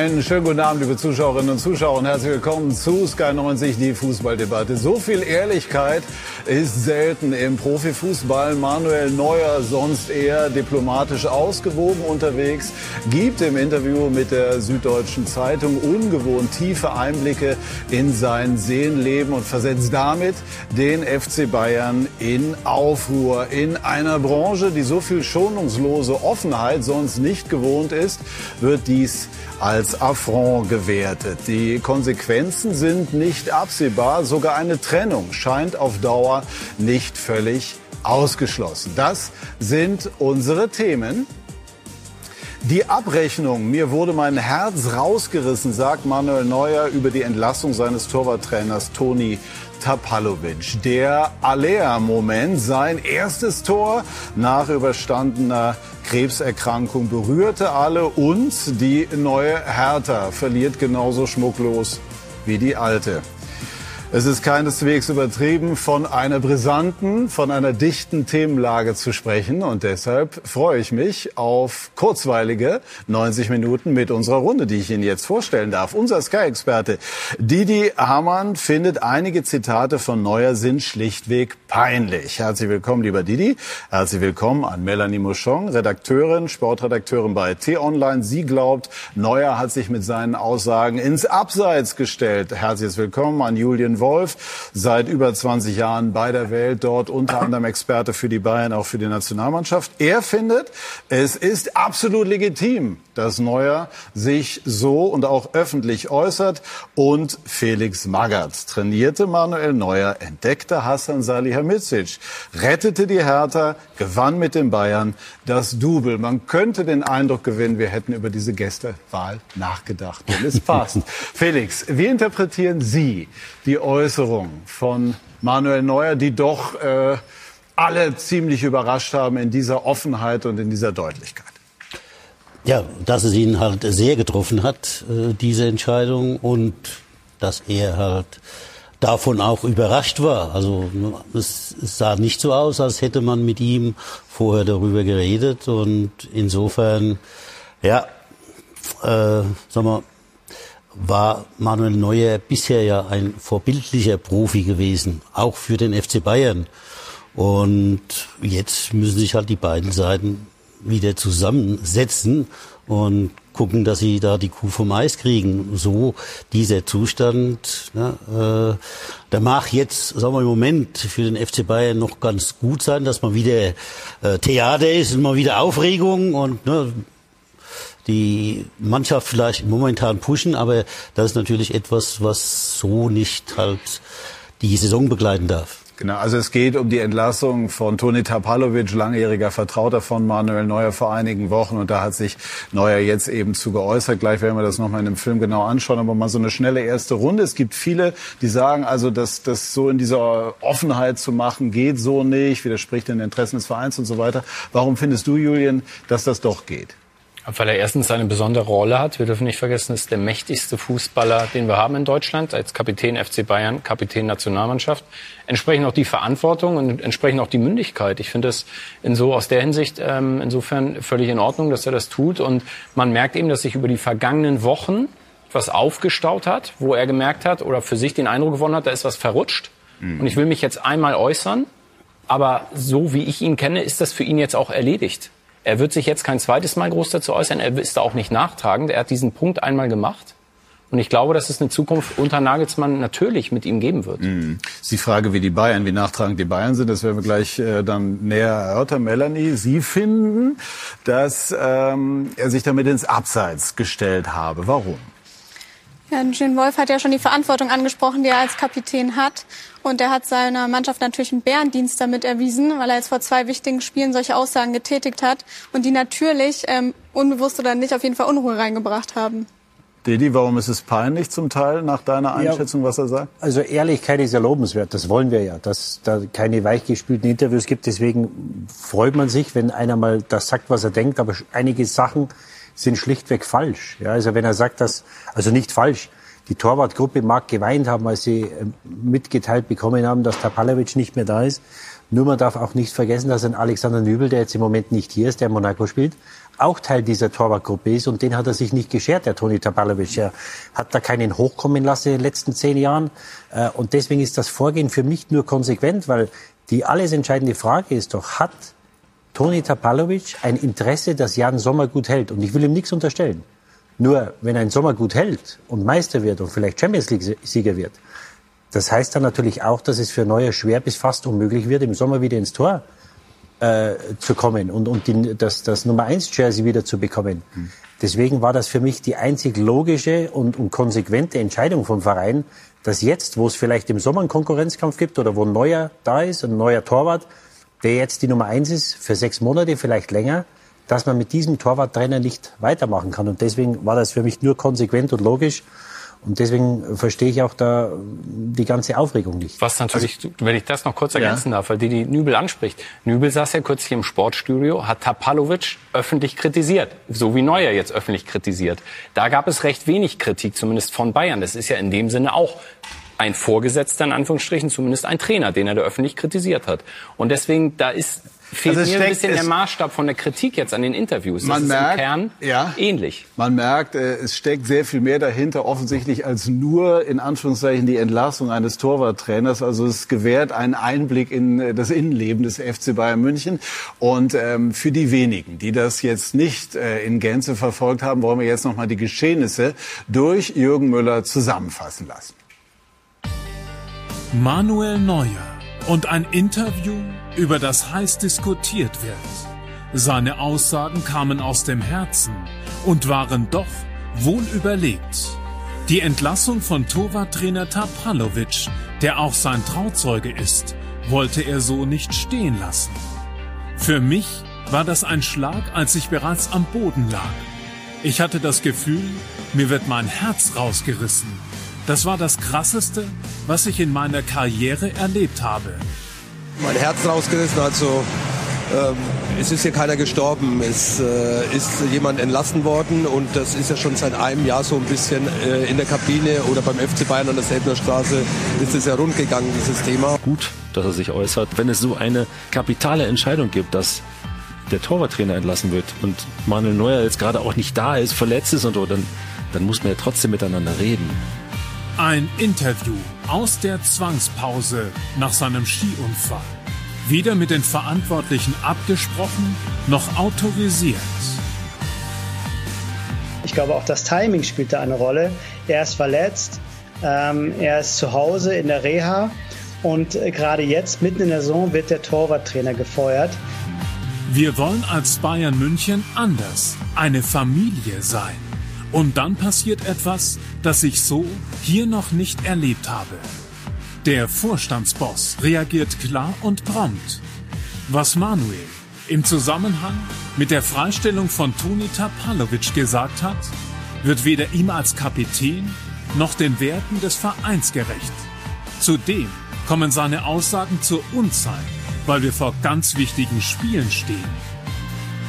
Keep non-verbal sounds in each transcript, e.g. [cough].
Einen schönen guten Abend, liebe Zuschauerinnen und Zuschauer und herzlich willkommen zu Sky 90, die Fußballdebatte. So viel Ehrlichkeit ist selten im Profifußball. Manuel Neuer, sonst eher diplomatisch ausgewogen unterwegs, gibt im Interview mit der Süddeutschen Zeitung ungewohnt tiefe Einblicke in sein Seelenleben und versetzt damit den FC Bayern in Aufruhr. In einer Branche, die so viel schonungslose Offenheit sonst nicht gewohnt ist, wird dies als Affront gewertet. Die Konsequenzen sind nicht absehbar. Sogar eine Trennung scheint auf Dauer nicht völlig ausgeschlossen. Das sind unsere Themen. Die Abrechnung, mir wurde mein Herz rausgerissen, sagt Manuel Neuer über die Entlassung seines Torwarttrainers Toni Tapalovic. Der Alea-Moment, sein erstes Tor nach überstandener Krebserkrankung berührte alle und die neue Hertha verliert genauso schmucklos wie die alte. Es ist keineswegs übertrieben, von einer brisanten, von einer dichten Themenlage zu sprechen. Und deshalb freue ich mich auf kurzweilige 90 Minuten mit unserer Runde, die ich Ihnen jetzt vorstellen darf. Unser Sky-Experte Didi Hamann findet, einige Zitate von Neuer sind schlichtweg peinlich. Herzlich willkommen, lieber Didi. Herzlich willkommen an Melanie Mouchon, Redakteurin, Sportredakteurin bei T-Online. Sie glaubt, Neuer hat sich mit seinen Aussagen ins Abseits gestellt. Herzlich willkommen an Julian Wolf, seit über 20 Jahren bei der Welt, dort unter anderem Experte für die Bayern, auch für die Nationalmannschaft. Er findet, es ist absolut legitim, dass Neuer sich so und auch öffentlich äußert. Und Felix Magath trainierte Manuel Neuer, entdeckte Hassan Salihamidzic, rettete die Hertha, gewann mit den Bayern das Double. Man könnte den Eindruck gewinnen, wir hätten über diese Gästewahl nachgedacht. Wenn es passt. [laughs] Felix, wie interpretieren Sie die Äußerung von Manuel Neuer, die doch äh, alle ziemlich überrascht haben in dieser Offenheit und in dieser Deutlichkeit? Ja, dass es ihn halt sehr getroffen hat, äh, diese Entscheidung, und dass er halt davon auch überrascht war. Also es, sah nicht so aus, als hätte man mit ihm vorher darüber geredet. Und insofern, ja, äh, sag mal, war Manuel Neuer bisher ja ein vorbildlicher Profi gewesen, auch für den FC Bayern. Und jetzt müssen sich halt die beiden Seiten wieder zusammensetzen und gucken, dass sie da die Kuh vom Eis kriegen. So dieser Zustand, ne, äh, der mag jetzt, sagen wir im Moment für den FC Bayern noch ganz gut sein, dass man wieder äh, Theater ist und mal wieder Aufregung und ne, die Mannschaft vielleicht momentan pushen, aber das ist natürlich etwas, was so nicht halt die Saison begleiten darf. Genau, also es geht um die Entlassung von Toni Tapalovic, langjähriger Vertrauter von Manuel Neuer vor einigen Wochen. Und da hat sich Neuer jetzt eben zu geäußert. Gleich werden wir das nochmal in dem Film genau anschauen. Aber mal so eine schnelle erste Runde. Es gibt viele, die sagen, also dass das so in dieser Offenheit zu machen geht so nicht, widerspricht den Interessen des Vereins und so weiter. Warum findest du, Julian, dass das doch geht? Weil er erstens eine besondere Rolle hat. Wir dürfen nicht vergessen, es ist der mächtigste Fußballer, den wir haben in Deutschland, als Kapitän FC Bayern, Kapitän Nationalmannschaft. Entsprechend auch die Verantwortung und entsprechend auch die Mündigkeit. Ich finde es in so aus der Hinsicht ähm, insofern völlig in Ordnung, dass er das tut. Und man merkt eben, dass sich über die vergangenen Wochen was aufgestaut hat, wo er gemerkt hat oder für sich den Eindruck gewonnen hat, da ist was verrutscht. Mhm. Und ich will mich jetzt einmal äußern. Aber so wie ich ihn kenne, ist das für ihn jetzt auch erledigt. Er wird sich jetzt kein zweites Mal groß dazu äußern. Er ist da auch nicht nachtragend. Er hat diesen Punkt einmal gemacht. Und ich glaube, dass es eine Zukunft unter Nagelsmann natürlich mit ihm geben wird. Mhm. Ist die Frage, wie die Bayern, wie nachtragend die Bayern sind, das werden wir gleich äh, dann näher erörtern. Melanie, Sie finden, dass ähm, er sich damit ins Abseits gestellt habe. Warum? Ja, Jim Wolf hat ja schon die Verantwortung angesprochen, die er als Kapitän hat. Und er hat seiner Mannschaft natürlich einen Bärendienst damit erwiesen, weil er jetzt vor zwei wichtigen Spielen solche Aussagen getätigt hat und die natürlich ähm, unbewusst oder nicht auf jeden Fall Unruhe reingebracht haben. Didi, warum ist es peinlich zum Teil nach deiner Einschätzung, ja, was er sagt? Also Ehrlichkeit ist ja lobenswert, das wollen wir ja, dass da keine weichgespülten Interviews gibt. Deswegen freut man sich, wenn einer mal das sagt, was er denkt. Aber einige Sachen sind schlichtweg falsch. Ja, also wenn er sagt, dass, also nicht falsch, die Torwartgruppe mag geweint haben, als sie äh, mitgeteilt bekommen haben, dass Tapalovic nicht mehr da ist. Nur man darf auch nicht vergessen, dass ein Alexander Nübel, der jetzt im Moment nicht hier ist, der in Monaco spielt, auch Teil dieser Torwartgruppe ist und den hat er sich nicht geschert, der Toni Tabalovic. Er hat da keinen hochkommen lassen in den letzten zehn Jahren äh, und deswegen ist das Vorgehen für mich nur konsequent, weil die alles entscheidende Frage ist doch, hat Toni Tapalovic ein Interesse, dass Jan Sommer gut hält? Und ich will ihm nichts unterstellen. Nur, wenn ein Sommer gut hält und Meister wird und vielleicht Champions League-Sieger wird, das heißt dann natürlich auch, dass es für Neuer schwer bis fast unmöglich wird, im Sommer wieder ins Tor äh, zu kommen und, und die, das, das Nummer 1 Jersey wieder zu bekommen. Mhm. Deswegen war das für mich die einzig logische und, und konsequente Entscheidung vom Verein, dass jetzt, wo es vielleicht im Sommer einen Konkurrenzkampf gibt oder wo ein neuer da ist, ein neuer Torwart, der jetzt die Nummer 1 ist, für sechs Monate, vielleicht länger, dass man mit diesem Torwarttrainer nicht weitermachen kann. Und deswegen war das für mich nur konsequent und logisch. Und deswegen verstehe ich auch da die ganze Aufregung nicht. Was natürlich, also, wenn ich das noch kurz ergänzen ja. darf, weil die die Nübel anspricht. Nübel saß ja kürzlich im Sportstudio, hat Tapalovic öffentlich kritisiert, so wie Neuer jetzt öffentlich kritisiert. Da gab es recht wenig Kritik, zumindest von Bayern. Das ist ja in dem Sinne auch ein Vorgesetzter, in Anführungsstrichen, zumindest ein Trainer, den er da öffentlich kritisiert hat. Und deswegen, da ist fehlt also mir steckt, ein bisschen der Maßstab von der Kritik jetzt an den Interviews. Das man merkt, Kern ja, ähnlich. Man merkt, äh, es steckt sehr viel mehr dahinter, offensichtlich als nur in Anführungszeichen die Entlassung eines Torwarttrainers. Also es gewährt einen Einblick in äh, das Innenleben des FC Bayern München. Und ähm, für die wenigen, die das jetzt nicht äh, in Gänze verfolgt haben, wollen wir jetzt noch mal die Geschehnisse durch Jürgen Müller zusammenfassen lassen. Manuel Neuer und ein Interview, über das heiß diskutiert wird. Seine Aussagen kamen aus dem Herzen und waren doch wohl überlegt. Die Entlassung von Torwarttrainer Tapalovic, der auch sein Trauzeuge ist, wollte er so nicht stehen lassen. Für mich war das ein Schlag, als ich bereits am Boden lag. Ich hatte das Gefühl, mir wird mein Herz rausgerissen. Das war das Krasseste, was ich in meiner Karriere erlebt habe. Mein Herz rausgerissen, also ähm, es ist hier keiner gestorben, es äh, ist jemand entlassen worden und das ist ja schon seit einem Jahr so ein bisschen äh, in der Kabine oder beim FC Bayern an der Selbener Straße ist es ja rund gegangen, dieses Thema. Gut, dass er sich äußert. Wenn es so eine kapitale Entscheidung gibt, dass der Torwarttrainer entlassen wird und Manuel Neuer jetzt gerade auch nicht da ist, verletzt ist und so, dann, dann muss man ja trotzdem miteinander reden. Ein Interview aus der Zwangspause nach seinem Skiunfall. Weder mit den Verantwortlichen abgesprochen noch autorisiert. Ich glaube, auch das Timing spielte eine Rolle. Er ist verletzt, ähm, er ist zu Hause in der Reha und äh, gerade jetzt, mitten in der Saison, wird der Torwarttrainer gefeuert. Wir wollen als Bayern München anders, eine Familie sein. Und dann passiert etwas, das ich so hier noch nicht erlebt habe. Der Vorstandsboss reagiert klar und prompt. Was Manuel im Zusammenhang mit der Freistellung von Toni Tapalovic gesagt hat, wird weder ihm als Kapitän noch den Werten des Vereins gerecht. Zudem kommen seine Aussagen zur Unzeit, weil wir vor ganz wichtigen Spielen stehen.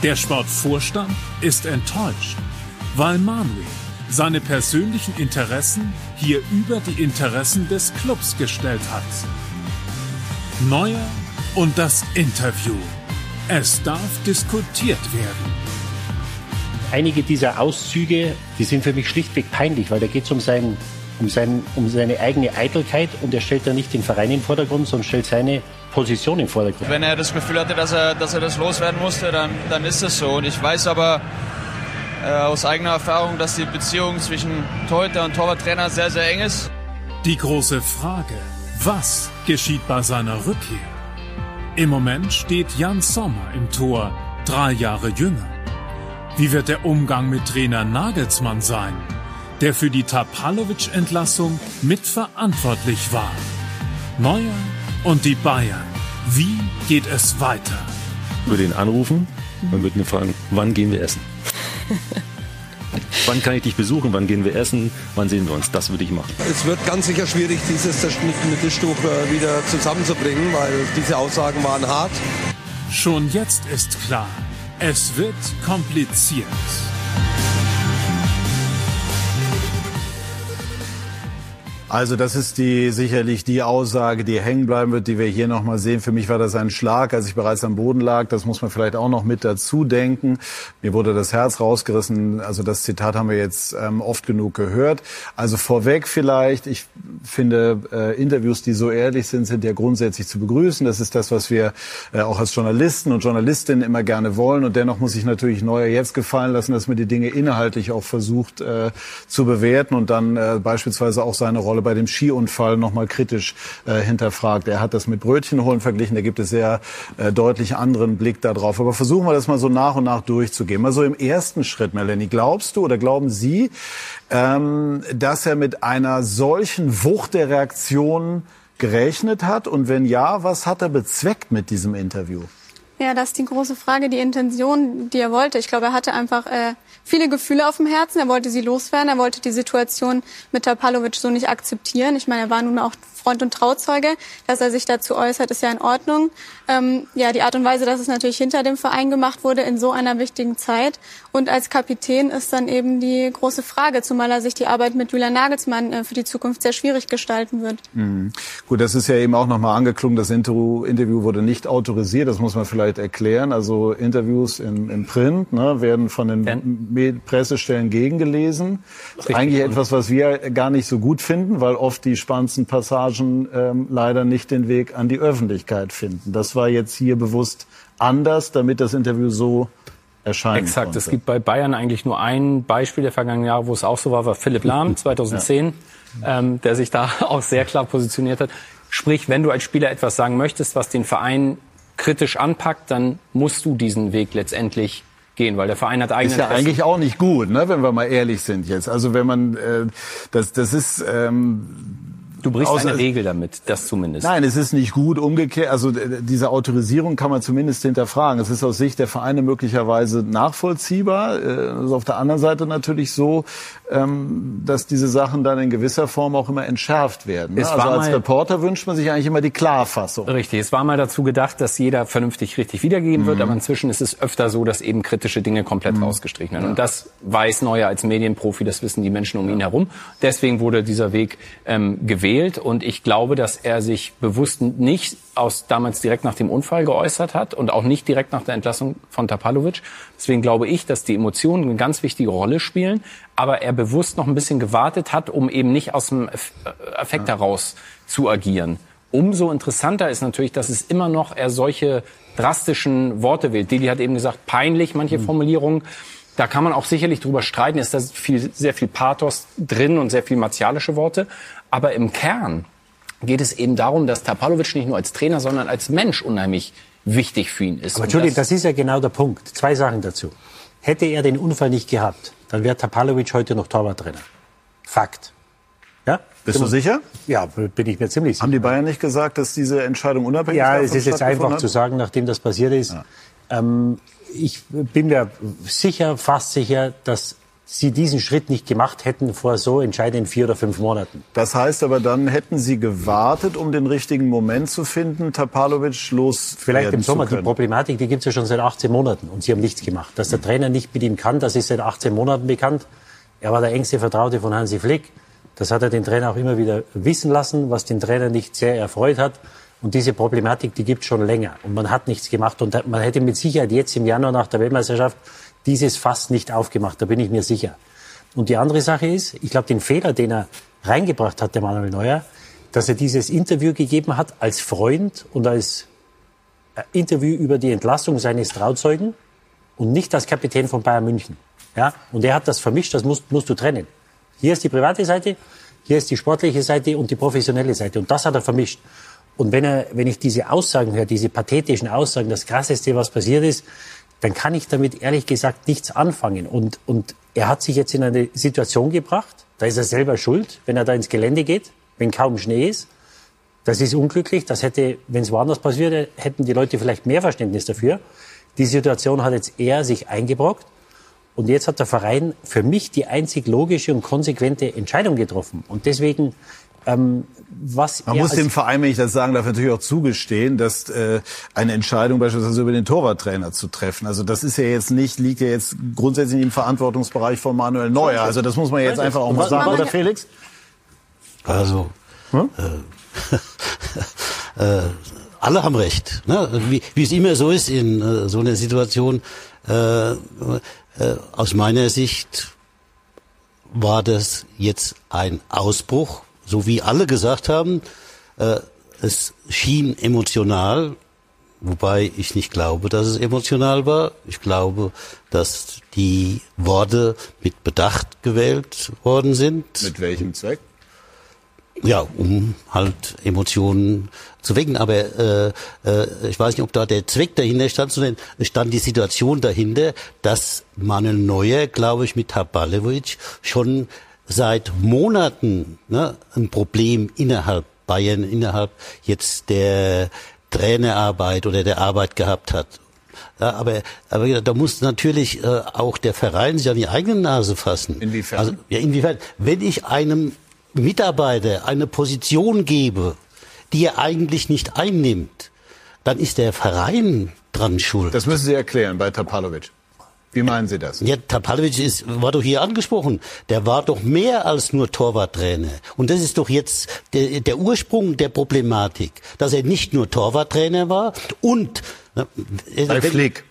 Der Sportvorstand ist enttäuscht weil Manuel seine persönlichen Interessen hier über die Interessen des Clubs gestellt hat. Neuer und das Interview. Es darf diskutiert werden. Einige dieser Auszüge, die sind für mich schlichtweg peinlich, weil da geht es um, sein, um, sein, um seine eigene Eitelkeit und er stellt da nicht den Verein in den Vordergrund, sondern stellt seine Position im Vordergrund. Wenn er das Gefühl hatte, dass er, dass er das loswerden musste, dann, dann ist es so. Und ich weiß aber, äh, aus eigener Erfahrung, dass die Beziehung zwischen Torhüter und Torwarttrainer sehr, sehr eng ist. Die große Frage, was geschieht bei seiner Rückkehr? Im Moment steht Jan Sommer im Tor, drei Jahre jünger. Wie wird der Umgang mit Trainer Nagelsmann sein, der für die Tapalovic-Entlassung mitverantwortlich war? Neuer und die Bayern. Wie geht es weiter? Würde ihn anrufen und würde ihn fragen, wann gehen wir essen? [laughs] Wann kann ich dich besuchen? Wann gehen wir essen? Wann sehen wir uns? Das würde ich machen. Es wird ganz sicher schwierig, dieses zerschnittene Tischtuch äh, wieder zusammenzubringen, weil diese Aussagen waren hart. Schon jetzt ist klar, es wird kompliziert. Also das ist die sicherlich die Aussage, die hängen bleiben wird, die wir hier noch mal sehen. Für mich war das ein Schlag, als ich bereits am Boden lag. Das muss man vielleicht auch noch mit dazu denken. Mir wurde das Herz rausgerissen. Also das Zitat haben wir jetzt ähm, oft genug gehört. Also vorweg vielleicht, ich finde äh, Interviews, die so ehrlich sind, sind ja grundsätzlich zu begrüßen. Das ist das, was wir äh, auch als Journalisten und Journalistinnen immer gerne wollen. Und dennoch muss ich natürlich Neuer jetzt gefallen lassen, dass man die Dinge inhaltlich auch versucht äh, zu bewerten und dann äh, beispielsweise auch seine Rolle bei dem Skiunfall nochmal kritisch äh, hinterfragt. Er hat das mit Brötchenholen verglichen, da gibt es sehr äh, deutlich anderen Blick darauf. Aber versuchen wir das mal so nach und nach durchzugehen. Mal so im ersten Schritt, Melanie, glaubst du oder glauben Sie, ähm, dass er mit einer solchen Wucht der Reaktion gerechnet hat? Und wenn ja, was hat er bezweckt mit diesem Interview? Ja, das ist die große Frage, die Intention, die er wollte. Ich glaube, er hatte einfach äh, viele Gefühle auf dem Herzen. Er wollte sie loswerden. Er wollte die Situation mit Tapalovic so nicht akzeptieren. Ich meine, er war nun auch Freund und Trauzeuge. Dass er sich dazu äußert, ist ja in Ordnung. Ähm, ja, die Art und Weise, dass es natürlich hinter dem Verein gemacht wurde in so einer wichtigen Zeit. Und als Kapitän ist dann eben die große Frage, zumal er sich die Arbeit mit Julian Nagelsmann äh, für die Zukunft sehr schwierig gestalten wird. Mhm. Gut, das ist ja eben auch nochmal angeklungen. Das Interview, Interview wurde nicht autorisiert. Das muss man vielleicht erklären. Also Interviews im, im Print ne, werden von den Pressestellen gegengelesen. Das ist eigentlich etwas, was wir gar nicht so gut finden, weil oft die spannendsten Passagen ähm, leider nicht den Weg an die Öffentlichkeit finden. Das war jetzt hier bewusst anders, damit das Interview so erscheinen Exakt. konnte. Es gibt bei Bayern eigentlich nur ein Beispiel der vergangenen Jahre, wo es auch so war, war Philipp Lahm [laughs] 2010, ja. ähm, der sich da [laughs] auch sehr klar positioniert hat. Sprich, wenn du als Spieler etwas sagen möchtest, was den Verein kritisch anpackt, dann musst du diesen Weg letztendlich gehen, weil der Verein hat eigene Ist ja Interessen. eigentlich auch nicht gut, ne, wenn wir mal ehrlich sind jetzt. Also wenn man, äh, das, das ist... Ähm, Du brichst Außer- eine Regel damit, das zumindest. Nein, es ist nicht gut umgekehrt. Also äh, diese Autorisierung kann man zumindest hinterfragen. Es ist aus Sicht der Vereine möglicherweise nachvollziehbar. Äh, Es ist auf der anderen Seite natürlich so, ähm, dass diese Sachen dann in gewisser Form auch immer entschärft werden. ne? Es Also war als mal- Reporter wünscht man sich eigentlich immer die Klarfassung. Richtig, es war mal dazu gedacht, dass jeder vernünftig richtig wiedergeben wird, aber inzwischen ist es öfter so, dass eben kritische Dinge komplett rausgestrichen werden. Und das weiß Neuer als Medienprofi, das wissen die Menschen um ihn herum. Deswegen wurde dieser Weg ähm, gewählt und ich glaube, dass er sich bewusst nicht aus damals direkt nach dem Unfall geäußert hat und auch nicht direkt nach der Entlassung von Tapalovic. Deswegen glaube ich, dass die Emotionen eine ganz wichtige Rolle spielen, aber er bewusst noch ein bisschen gewartet hat, um eben nicht aus dem äh, Affekt heraus zu agieren. Umso interessanter ist natürlich, dass es immer noch er solche drastischen Worte wählt. Didi hat eben gesagt, peinlich manche Formulierungen. Da kann man auch sicherlich drüber streiten, ist da viel, sehr viel Pathos drin und sehr viel martialische Worte. Aber im Kern geht es eben darum, dass Tapalovic nicht nur als Trainer, sondern als Mensch unheimlich wichtig für ihn ist. Aber Entschuldigung, das ist ja genau der Punkt. Zwei Sachen dazu. Hätte er den Unfall nicht gehabt, dann wäre Tapalovic heute noch Torwarttrainer. Fakt. Ja? Bist du sicher? Ja, bin ich mir ziemlich sicher. Haben die Bayern nicht gesagt, dass diese Entscheidung unabhängig Ja, davon es ist jetzt einfach hat? zu sagen, nachdem das passiert ist. Ähm, ich bin mir sicher, fast sicher, dass sie diesen Schritt nicht gemacht hätten vor so entscheidenden vier oder fünf Monaten. Das heißt aber, dann hätten Sie gewartet, um den richtigen Moment zu finden, Tapalovic los Vielleicht im Sommer. Die Problematik, die gibt es ja schon seit 18 Monaten und sie haben nichts gemacht. Dass der Trainer nicht mit ihm kann, das ist seit 18 Monaten bekannt. Er war der engste Vertraute von Hansi Flick. Das hat er den Trainer auch immer wieder wissen lassen, was den Trainer nicht sehr erfreut hat. Und diese Problematik, die gibt es schon länger. Und man hat nichts gemacht. Und man hätte mit Sicherheit jetzt im Januar nach der Weltmeisterschaft dieses Fass nicht aufgemacht. Da bin ich mir sicher. Und die andere Sache ist, ich glaube, den Fehler, den er reingebracht hat, der Manuel Neuer, dass er dieses Interview gegeben hat als Freund und als äh, Interview über die Entlassung seines Trauzeugen und nicht als Kapitän von Bayern München. Ja? Und er hat das vermischt, das musst, musst du trennen. Hier ist die private Seite, hier ist die sportliche Seite und die professionelle Seite. Und das hat er vermischt. Und wenn, er, wenn ich diese Aussagen höre, diese pathetischen Aussagen, das Krasseste, was passiert ist, dann kann ich damit ehrlich gesagt nichts anfangen. Und, und er hat sich jetzt in eine Situation gebracht, da ist er selber schuld, wenn er da ins Gelände geht, wenn kaum Schnee ist. Das ist unglücklich. Das hätte, wenn es woanders passiert, hätten die Leute vielleicht mehr Verständnis dafür. Die Situation hat jetzt er sich eingebrockt. Und jetzt hat der Verein für mich die einzig logische und konsequente Entscheidung getroffen. Und deswegen, ähm, was Man muss dem Verein, wenn ich das sagen darf, natürlich auch zugestehen, dass äh, eine Entscheidung beispielsweise über den Torwarttrainer zu treffen. Also das ist ja jetzt nicht, liegt ja jetzt grundsätzlich im Verantwortungsbereich von Manuel Neuer. Also das muss man jetzt einfach auch mal sagen, oder Felix? Also, hm? äh, [laughs] äh, alle haben recht. Ne? Wie, wie es immer so ist in äh, so einer Situation, äh, äh, aus meiner Sicht war das jetzt ein Ausbruch, so wie alle gesagt haben. Äh, es schien emotional, wobei ich nicht glaube, dass es emotional war. Ich glaube, dass die Worte mit Bedacht gewählt worden sind. Mit welchem Zweck? Ja, um halt Emotionen zu wecken. Aber äh, äh, ich weiß nicht, ob da der Zweck dahinter stand, sondern es stand die Situation dahinter, dass Manuel Neuer, glaube ich, mit Habalovic schon seit Monaten ne, ein Problem innerhalb Bayern, innerhalb jetzt der Trainerarbeit oder der Arbeit gehabt hat. Ja, aber, aber da muss natürlich äh, auch der Verein sich an die eigene Nase fassen. Inwiefern? Also, ja, inwiefern? Wenn ich einem Mitarbeiter eine Position gebe, die er eigentlich nicht einnimmt, dann ist der Verein dran schuld. Das müssen Sie erklären bei Tapalovic. Wie meinen Sie das? Ja, Tapalovic ist, war doch hier angesprochen. Der war doch mehr als nur Torwarttrainer. Und das ist doch jetzt der, der Ursprung der Problematik, dass er nicht nur Torwarttrainer war und bei Flick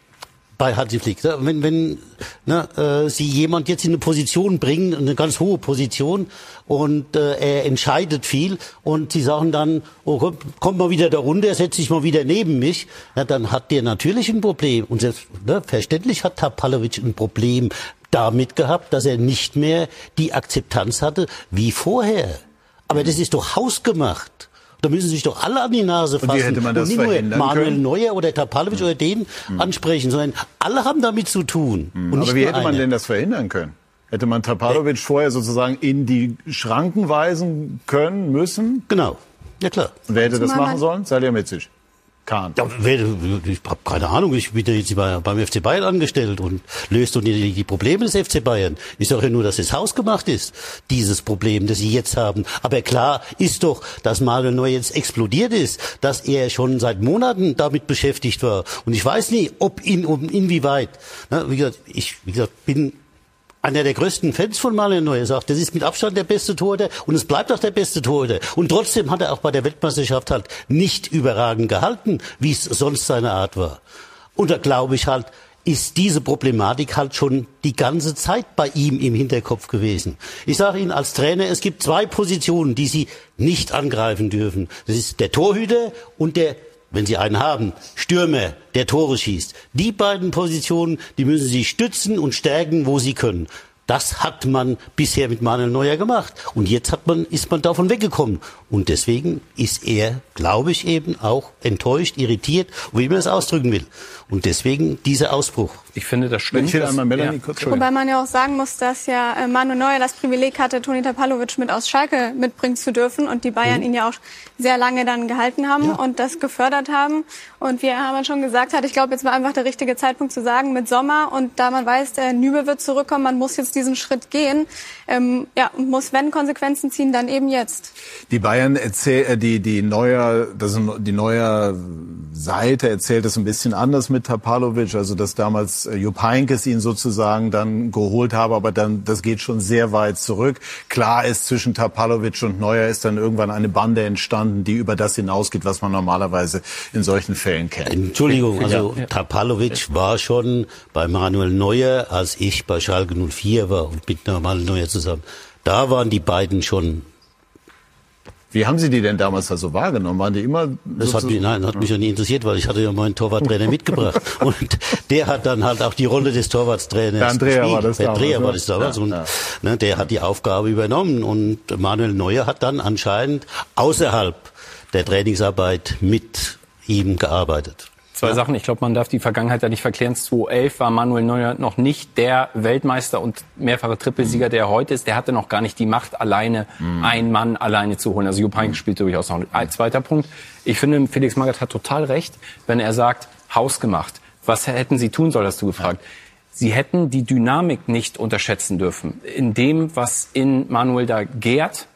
bei Hansi Flick. Wenn, wenn ne, äh, Sie jemand jetzt in eine Position bringen, eine ganz hohe Position, und äh, er entscheidet viel, und Sie sagen dann, oh, komm, komm mal wieder da runter, setz dich mal wieder neben mich, ja, dann hat der natürlich ein Problem. Und selbstverständlich ne, hat Tapalovic ein Problem damit gehabt, dass er nicht mehr die Akzeptanz hatte wie vorher. Aber das ist doch hausgemacht. Da müssen sich doch alle an die Nase fassen. Und wie hätte man das und nicht nur Manuel können? Neuer oder Tapalovic mhm. oder den mhm. ansprechen, sondern alle haben damit zu tun. Mhm. Aber wie hätte man eine. denn das verhindern können? Hätte man Tapalovic äh, vorher sozusagen in die Schranken weisen können, müssen? Genau. Ja, klar. Und wer hätte das machen sollen? Salihamidzic. Kahn. Ja, ich habe keine Ahnung, ich bin jetzt beim FC Bayern angestellt und löst doch die, die Probleme des FC Bayern. Ist doch ja nur, dass es hausgemacht ist, dieses Problem, das sie jetzt haben. Aber klar ist doch, dass Manuel Neuer jetzt explodiert ist, dass er schon seit Monaten damit beschäftigt war. Und ich weiß nicht, ob in, um, inwieweit. Ne, wie gesagt, ich wie gesagt, bin einer der größten Fans von Neuer sagt, das ist mit Abstand der beste Torhüter und es bleibt auch der beste Torhüter. Und trotzdem hat er auch bei der Weltmeisterschaft halt nicht überragend gehalten, wie es sonst seine Art war. Und da glaube ich halt, ist diese Problematik halt schon die ganze Zeit bei ihm im Hinterkopf gewesen. Ich sage Ihnen als Trainer, es gibt zwei Positionen, die Sie nicht angreifen dürfen. Das ist der Torhüter und der wenn Sie einen haben, Stürmer, der Tore schießt. Die beiden Positionen, die müssen Sie stützen und stärken, wo Sie können. Das hat man bisher mit Manuel Neuer gemacht. Und jetzt hat man, ist man davon weggekommen. Und deswegen ist er, glaube ich, eben auch enttäuscht, irritiert, wie man es ausdrücken will. Und deswegen dieser Ausbruch. Ich finde das stimmt. Ich will einmal Melanie ja. kurz Wobei man ja auch sagen muss, dass ja äh, Manu Neuer das Privileg hatte, Toni Tapalovic mit aus Schalke mitbringen zu dürfen und die Bayern mhm. ihn ja auch sehr lange dann gehalten haben ja. und das gefördert haben. Und wie Hermann schon gesagt hat, ich glaube, jetzt war einfach der richtige Zeitpunkt zu sagen, mit Sommer und da man weiß, der Nübe wird zurückkommen, man muss jetzt diesen Schritt gehen. Ähm, ja, und muss, wenn Konsequenzen ziehen, dann eben jetzt. Die Bayern erzählt, äh, die, die Neuer, das ist die Neuer Seite erzählt es ein bisschen anders mit Tapalovic, also dass damals äh, Jupp Heynckes ihn sozusagen dann geholt habe, aber dann, das geht schon sehr weit zurück. Klar ist, zwischen Tapalovic und Neuer ist dann irgendwann eine Bande entstanden, die über das hinausgeht, was man normalerweise in solchen Fällen kennt. Entschuldigung, also ja. Tapalovic war schon bei Manuel Neuer, als ich bei Schalke 04 war und mit Manuel Neuer zusammen. Da waren die beiden schon wie haben Sie die denn damals da so wahrgenommen? Waren die immer? Das hat mich, nein, hat mich ja nie interessiert, weil ich hatte ja meinen Torwarttrainer [laughs] mitgebracht und der hat dann halt auch die Rolle des Torwarttrainers der Andrea gespielt. War das der Andrea damals, war das damals ja, und ja. Ne, der hat die Aufgabe übernommen und Manuel Neuer hat dann anscheinend außerhalb der Trainingsarbeit mit ihm gearbeitet. Zwei ja. Sachen. Ich glaube, man darf die Vergangenheit ja nicht verklären. 2011 war Manuel Neuer noch nicht der Weltmeister und mehrfache Trippelsieger, der er heute ist. Der hatte noch gar nicht die Macht, alleine mhm. einen Mann alleine zu holen. Also Jupp Heynckes spielt durchaus noch ein zweiter Punkt. Ich finde, Felix Magath hat total recht, wenn er sagt, hausgemacht. Was hätten Sie tun sollen, hast du gefragt. Ja. Sie hätten die Dynamik nicht unterschätzen dürfen. In dem, was in Manuel da gärt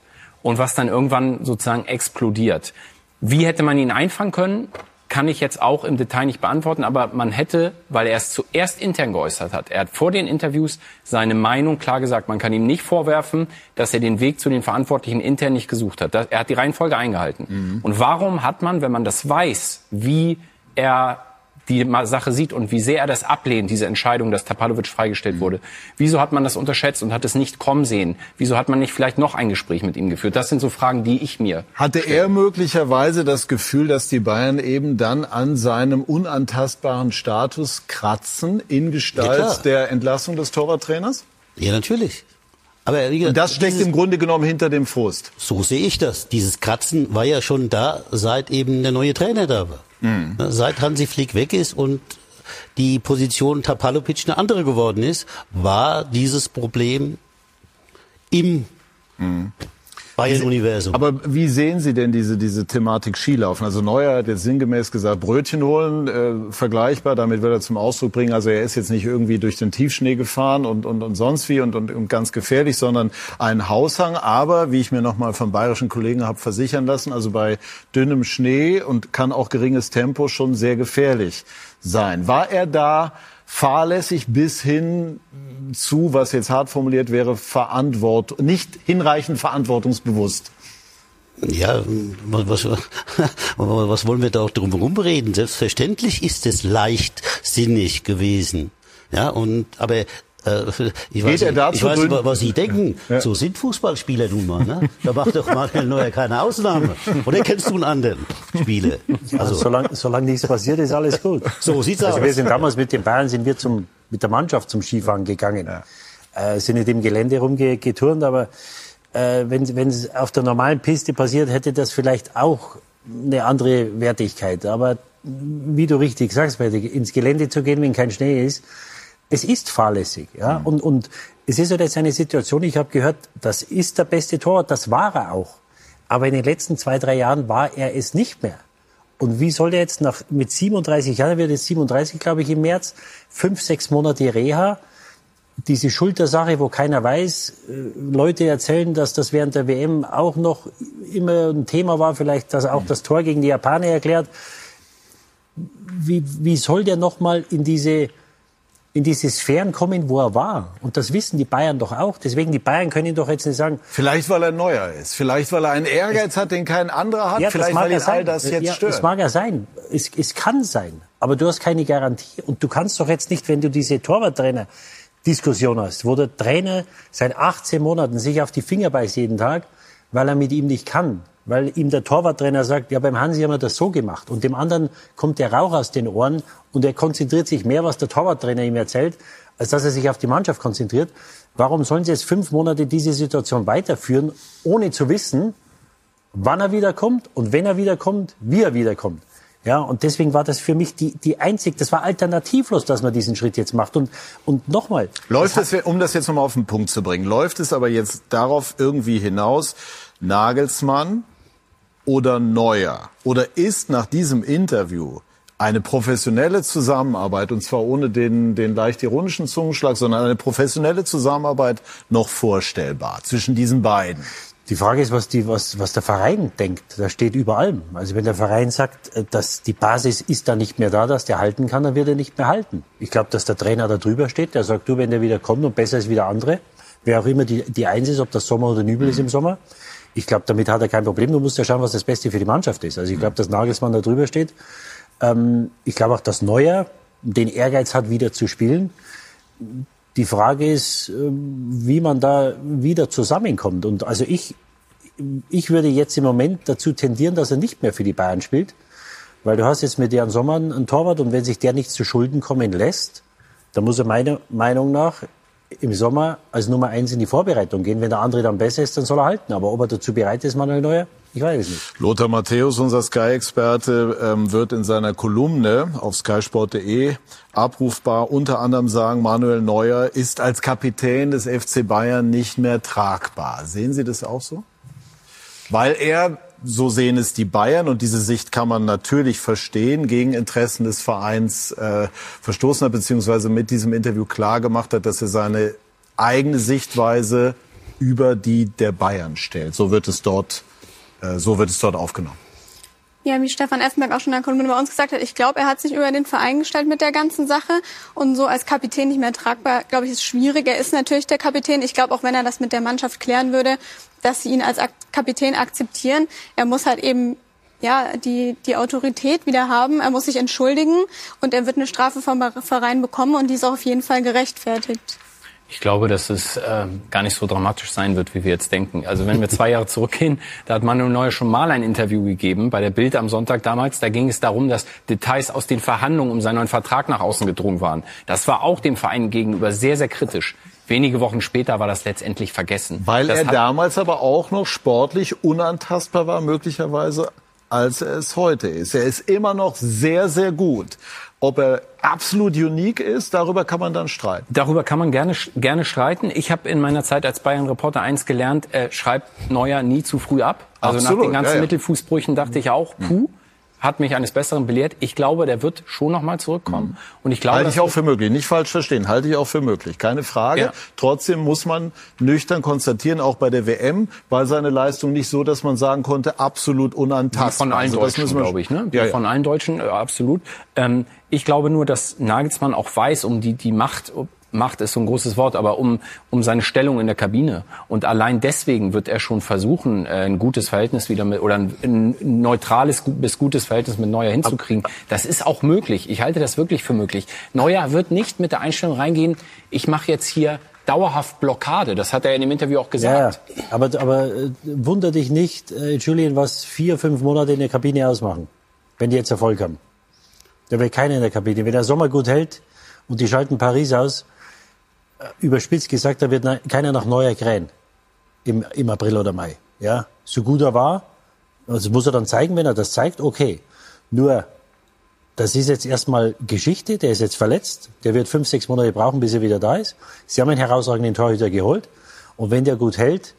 und was dann irgendwann sozusagen explodiert. Wie hätte man ihn einfangen können? Kann ich jetzt auch im Detail nicht beantworten, aber man hätte, weil er es zuerst intern geäußert hat, er hat vor den Interviews seine Meinung klar gesagt. Man kann ihm nicht vorwerfen, dass er den Weg zu den Verantwortlichen intern nicht gesucht hat. Er hat die Reihenfolge eingehalten. Mhm. Und warum hat man, wenn man das weiß, wie er die Sache sieht und wie sehr er das ablehnt, diese Entscheidung, dass Tapalovic freigestellt wurde. Wieso hat man das unterschätzt und hat es nicht kommen sehen? Wieso hat man nicht vielleicht noch ein Gespräch mit ihm geführt? Das sind so Fragen, die ich mir. Hatte stelle. er möglicherweise das Gefühl, dass die Bayern eben dann an seinem unantastbaren Status kratzen in Gestalt ja, der Entlassung des Torwarttrainers? Ja, natürlich. Aber wie gesagt, das steckt dieses, im Grunde genommen hinter dem Frust. So sehe ich das. Dieses Kratzen war ja schon da, seit eben der neue Trainer da war. Mhm. Seit Hansi Flick weg ist und die Position Tapalovic eine andere geworden ist, war dieses Problem im mhm. Bayern-Universum. Aber wie sehen Sie denn diese, diese Thematik Skilaufen? Also Neuer hat jetzt sinngemäß gesagt, Brötchen holen, äh, vergleichbar, damit will er zum Ausdruck bringen, also er ist jetzt nicht irgendwie durch den Tiefschnee gefahren und, und, und sonst wie und, und, und ganz gefährlich, sondern ein Haushang. Aber, wie ich mir nochmal vom bayerischen Kollegen habe versichern lassen, also bei dünnem Schnee und kann auch geringes Tempo schon sehr gefährlich sein. War er da fahrlässig bis hin zu, was jetzt hart formuliert wäre, verantwort nicht hinreichend verantwortungsbewusst. Ja, was, was wollen wir da auch drum herum reden? Selbstverständlich ist es leichtsinnig gewesen. Ja, und, aber [laughs] ich weiß, nicht, ich weiß was Sie denken. [laughs] Ja. So sind Fußballspieler nun mal. Ne? Da macht doch Manuel Neuer keine Ausnahme. Oder kennst du einen anderen Spieler? Also, solange, solange nichts passiert, ist alles gut. So sieht's also aus. Wir sind damals mit den Bayern sind wir zum, mit der Mannschaft zum Skifahren gegangen. Ja. Äh, sind in dem Gelände rumgeturnt, aber äh, wenn, wenn es auf der normalen Piste passiert, hätte das vielleicht auch eine andere Wertigkeit. Aber wie du richtig sagst, ins Gelände zu gehen, wenn kein Schnee ist, es ist fahrlässig. Ja? Mhm. Und, und es ist halt jetzt eine Situation, ich habe gehört, das ist der beste Torwart, das war er auch. Aber in den letzten zwei, drei Jahren war er es nicht mehr. Und wie soll er jetzt nach, mit 37 Jahren, wird jetzt 37, glaube ich, im März, fünf, sechs Monate Reha, diese Schultersache, wo keiner weiß, äh, Leute erzählen, dass das während der WM auch noch immer ein Thema war, vielleicht, dass er auch das Tor gegen die Japaner erklärt. Wie, wie soll der nochmal in diese, in diese Sphären kommen, wo er war. Und das wissen die Bayern doch auch. Deswegen, die Bayern können ihn doch jetzt nicht sagen. Vielleicht, weil er neuer ist. Vielleicht, weil er einen Ehrgeiz hat, den kein anderer hat. Ja, Vielleicht, weil ihn all das jetzt ja, stört. Das mag ja sein. Es, es kann sein. Aber du hast keine Garantie. Und du kannst doch jetzt nicht, wenn du diese Torwarttrainer Diskussion hast, wo der Trainer seit 18 Monaten sich auf die Finger beißt jeden Tag, weil er mit ihm nicht kann, weil ihm der Torwarttrainer sagt, ja, beim Hansi haben wir das so gemacht. Und dem anderen kommt der Rauch aus den Ohren und er konzentriert sich mehr, was der Torwarttrainer ihm erzählt, als dass er sich auf die Mannschaft konzentriert. Warum sollen sie jetzt fünf Monate diese Situation weiterführen, ohne zu wissen, wann er wiederkommt und wenn er wiederkommt, wie er wiederkommt? Ja, und deswegen war das für mich die, die einzig, das war alternativlos, dass man diesen Schritt jetzt macht. Und, und nochmal. Läuft es, um das jetzt nochmal auf den Punkt zu bringen, läuft es aber jetzt darauf irgendwie hinaus, Nagelsmann oder Neuer? Oder ist nach diesem Interview eine professionelle Zusammenarbeit, und zwar ohne den, den leicht ironischen Zungenschlag, sondern eine professionelle Zusammenarbeit noch vorstellbar zwischen diesen beiden? Die Frage ist, was, die, was, was der Verein denkt. Da steht über allem. Also wenn der Verein sagt, äh, dass die Basis ist da nicht mehr da, dass der halten kann, dann wird er nicht mehr halten. Ich glaube, dass der Trainer da drüber steht. Der sagt, du, wenn der wieder kommt und besser ist wie der andere, wer auch immer die, die Eins ist, ob das Sommer oder Nübel ist im Sommer, ich glaube, damit hat er kein Problem. Du musst ja schauen, was das Beste für die Mannschaft ist. Also ich glaube, dass Nagelsmann da drüber steht. Ähm, ich glaube auch, dass Neuer den Ehrgeiz hat, wieder zu spielen. Die Frage ist, ähm, wie man da wieder zusammenkommt. Und also ich, ich würde jetzt im Moment dazu tendieren, dass er nicht mehr für die Bayern spielt. Weil du hast jetzt mit Jan Sommer einen Torwart und wenn sich der nicht zu Schulden kommen lässt, dann muss er meiner Meinung nach im Sommer als Nummer eins in die Vorbereitung gehen. Wenn der andere dann besser ist, dann soll er halten. Aber ob er dazu bereit ist, Manuel Neuer, ich weiß es nicht. Lothar Matthäus, unser Sky-Experte, ähm, wird in seiner Kolumne auf skysport.de abrufbar unter anderem sagen, Manuel Neuer ist als Kapitän des FC Bayern nicht mehr tragbar. Sehen Sie das auch so? Weil er so sehen es die Bayern und diese Sicht kann man natürlich verstehen, gegen Interessen des Vereins äh, verstoßen hat, beziehungsweise mit diesem Interview klar gemacht hat, dass er seine eigene Sichtweise über die der Bayern stellt. So wird es dort, äh, so wird es dort aufgenommen. Ja, wie Stefan Effenberg auch schon in der Kolumne bei uns gesagt hat, ich glaube, er hat sich über den Verein gestellt mit der ganzen Sache und so als Kapitän nicht mehr tragbar, glaube ich, ist schwierig. Er ist natürlich der Kapitän. Ich glaube, auch wenn er das mit der Mannschaft klären würde, dass sie ihn als Kapitän akzeptieren, er muss halt eben ja, die, die Autorität wieder haben. Er muss sich entschuldigen und er wird eine Strafe vom Verein bekommen und die ist auf jeden Fall gerechtfertigt. Ich glaube, dass es äh, gar nicht so dramatisch sein wird, wie wir jetzt denken. Also wenn wir zwei Jahre zurückgehen, da hat Manuel Neuer schon mal ein Interview gegeben bei der Bild am Sonntag damals. Da ging es darum, dass Details aus den Verhandlungen um seinen neuen Vertrag nach außen gedrungen waren. Das war auch dem Verein gegenüber sehr, sehr kritisch. Wenige Wochen später war das letztendlich vergessen. Weil das er damals aber auch noch sportlich unantastbar war, möglicherweise als er es heute ist. Er ist immer noch sehr, sehr gut. Ob er absolut unique ist, darüber kann man dann streiten. Darüber kann man gerne, gerne streiten. Ich habe in meiner Zeit als Bayern-Reporter eins gelernt, äh, schreibt Neuer nie zu früh ab. Also absolut, nach den ganzen ja, ja. Mittelfußbrüchen dachte ich auch, puh hat mich eines Besseren belehrt. Ich glaube, der wird schon noch mal zurückkommen. Mhm. Und ich glaube, halte ich auch für möglich. Nicht falsch verstehen. Halte ich auch für möglich. Keine Frage. Ja. Trotzdem muss man nüchtern konstatieren, auch bei der WM war seine Leistung nicht so, dass man sagen konnte, absolut unantastbar. Von allen also, Deutschen, glaube ich. Ne? Ja, ja. Von allen Deutschen, äh, absolut. Ähm, ich glaube nur, dass Nagelsmann auch weiß um die, die Macht, Macht ist so ein großes Wort, aber um, um seine Stellung in der Kabine. Und allein deswegen wird er schon versuchen, äh, ein gutes Verhältnis wieder mit, oder ein, neutrales bis gutes Verhältnis mit Neuer hinzukriegen. Das ist auch möglich. Ich halte das wirklich für möglich. Neuer wird nicht mit der Einstellung reingehen, ich mache jetzt hier dauerhaft Blockade. Das hat er in dem Interview auch gesagt. Ja, aber, aber äh, wunder dich nicht, äh, Julian, was vier, fünf Monate in der Kabine ausmachen, wenn die jetzt Erfolg haben. Da wäre keiner in der Kabine. Wenn der Sommer gut hält und die schalten Paris aus, überspitzt gesagt, da wird keiner nach Neuer krähen im, im April oder Mai. Ja, so gut er war, also muss er dann zeigen, wenn er das zeigt, okay. Nur, das ist jetzt erstmal Geschichte, der ist jetzt verletzt, der wird fünf, sechs Monate brauchen, bis er wieder da ist. Sie haben einen herausragenden Torhüter geholt und wenn der gut hält,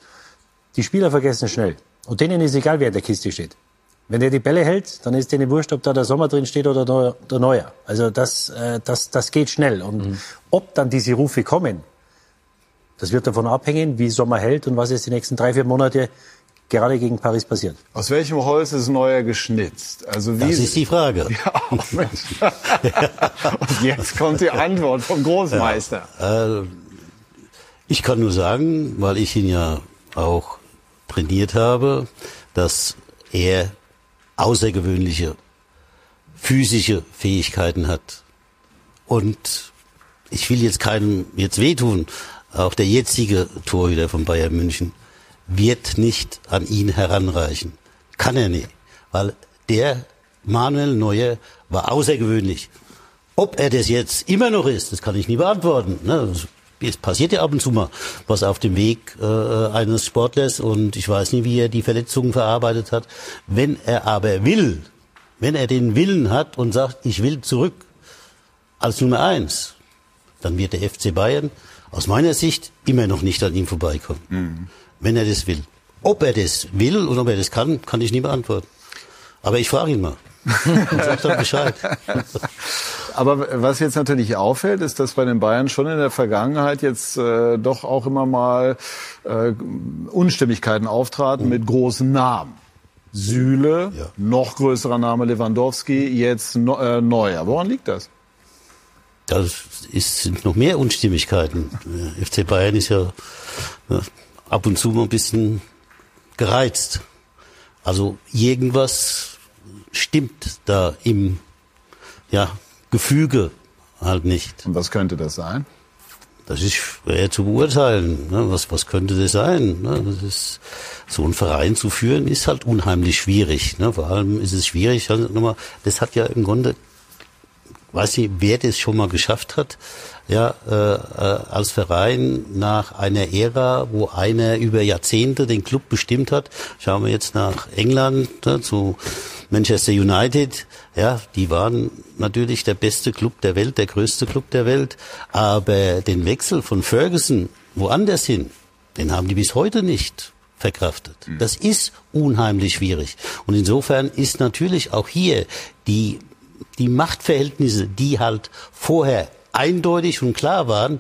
die Spieler vergessen schnell. Und denen ist egal, wer in der Kiste steht. Wenn der die Bälle hält, dann ist denen wurscht, ob da der Sommer drin steht oder der Neuer. Also das, äh, das, das geht schnell. Und mhm. ob dann diese Rufe kommen, das wird davon abhängen, wie Sommer hält und was jetzt die nächsten drei, vier Monate gerade gegen Paris passiert. Aus welchem Holz ist Neuer geschnitzt? Also wie das ist die Frage. [laughs] Ja, Mensch. und jetzt kommt die Antwort vom Großmeister. Ja, äh, ich kann nur sagen, weil ich ihn ja auch trainiert habe, dass er außergewöhnliche physische Fähigkeiten hat. Und ich will jetzt keinem jetzt wehtun, auch der jetzige Torhüter von Bayern München wird nicht an ihn heranreichen. Kann er nicht, weil der Manuel Neuer war außergewöhnlich. Ob er das jetzt immer noch ist, das kann ich nie beantworten. Ne? Es passiert ja ab und zu mal was auf dem Weg äh, eines Sportlers und ich weiß nicht, wie er die Verletzungen verarbeitet hat. Wenn er aber will, wenn er den Willen hat und sagt, ich will zurück als Nummer eins, dann wird der FC Bayern aus meiner Sicht immer noch nicht an ihm vorbeikommen. Mhm. Wenn er das will. Ob er das will und ob er das kann, kann ich nie beantworten. Aber ich frage ihn mal. [laughs] Sag dann Bescheid. [laughs] Aber was jetzt natürlich auffällt, ist, dass bei den Bayern schon in der Vergangenheit jetzt äh, doch auch immer mal äh, Unstimmigkeiten auftraten mhm. mit großen Namen. Süle, ja. noch größerer Name Lewandowski, jetzt äh, Neuer. Woran liegt das? Das ist, sind noch mehr Unstimmigkeiten. FC Bayern ist ja, ja ab und zu mal ein bisschen gereizt. Also irgendwas stimmt da im ja, Gefüge halt nicht. Und was könnte das sein? Das ist schwer zu beurteilen. Ne? Was, was könnte das sein? Ne? Das ist, so einen Verein zu führen ist halt unheimlich schwierig. Ne? Vor allem ist es schwierig, also nochmal, das hat ja im Grunde, weiß nicht, wer das schon mal geschafft hat, ja, äh, äh, als Verein nach einer Ära, wo einer über Jahrzehnte den Club bestimmt hat. Schauen wir jetzt nach England ne, zu Manchester United. Ja, die waren natürlich der beste Club der Welt, der größte Club der Welt. Aber den Wechsel von Ferguson woanders hin, den haben die bis heute nicht verkraftet. Mhm. Das ist unheimlich schwierig. Und insofern ist natürlich auch hier die, die Machtverhältnisse, die halt vorher eindeutig und klar waren,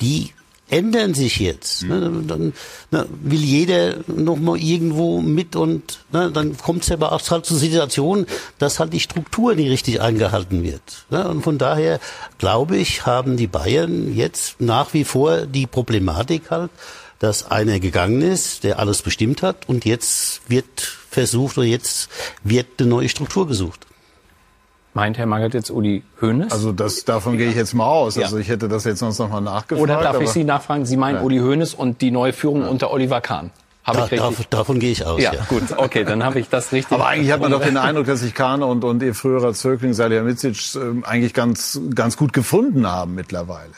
die ändern sich jetzt. Ne? Dann ne, will jeder noch mal irgendwo mit und ne, dann kommt es aber auch halt zur Situation, dass halt die Struktur nicht richtig eingehalten wird. Ne? Und von daher glaube ich, haben die Bayern jetzt nach wie vor die Problematik halt, dass einer gegangen ist, der alles bestimmt hat und jetzt wird versucht oder jetzt wird eine neue Struktur gesucht. Meint Herr Magath jetzt Uli Hoeneß? Also das, davon gehe ich jetzt mal aus. Ja. Also ich hätte das jetzt sonst noch mal nachgefragt. Oder darf ich Sie nachfragen? Sie meinen Ja. Uli Hoeneß und die neue Führung unter Oliver Kahn? Habe Da, ich richtig? dav- davon gehe ich aus. ja, Ja, gut, okay, dann habe ich das richtig. [laughs] Aber eigentlich hat man doch den Eindruck, dass sich Kahn und, und ihr früherer Zögling Salihamidzic ähm, eigentlich ganz, ganz gut gefunden haben mittlerweile.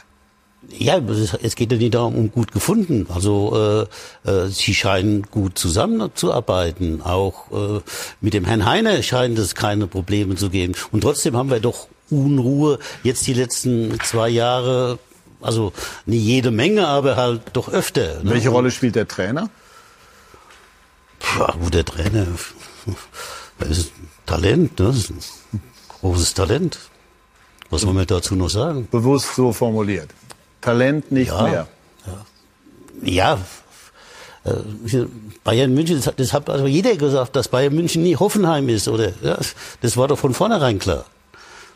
Ja, es geht ja nicht darum, um gut gefunden. Also äh, äh, sie scheinen gut zusammenzuarbeiten. Auch äh, mit dem Herrn Heine scheint es keine Probleme zu geben. Und trotzdem haben wir doch Unruhe jetzt die letzten zwei Jahre. Also nicht jede Menge, aber halt doch öfter. Ne? Welche Rolle spielt der Trainer? Ja, gut, der Trainer das ist ein Talent, ne? Das ist ein großes Talent. Was soll man dazu noch sagen? Bewusst so formuliert. Talent nicht Ja. mehr. Ja, äh, Bayern München, das hat, das hat also jeder gesagt, dass Bayern München nie Hoffenheim ist, oder? Ja, das war doch von vornherein klar.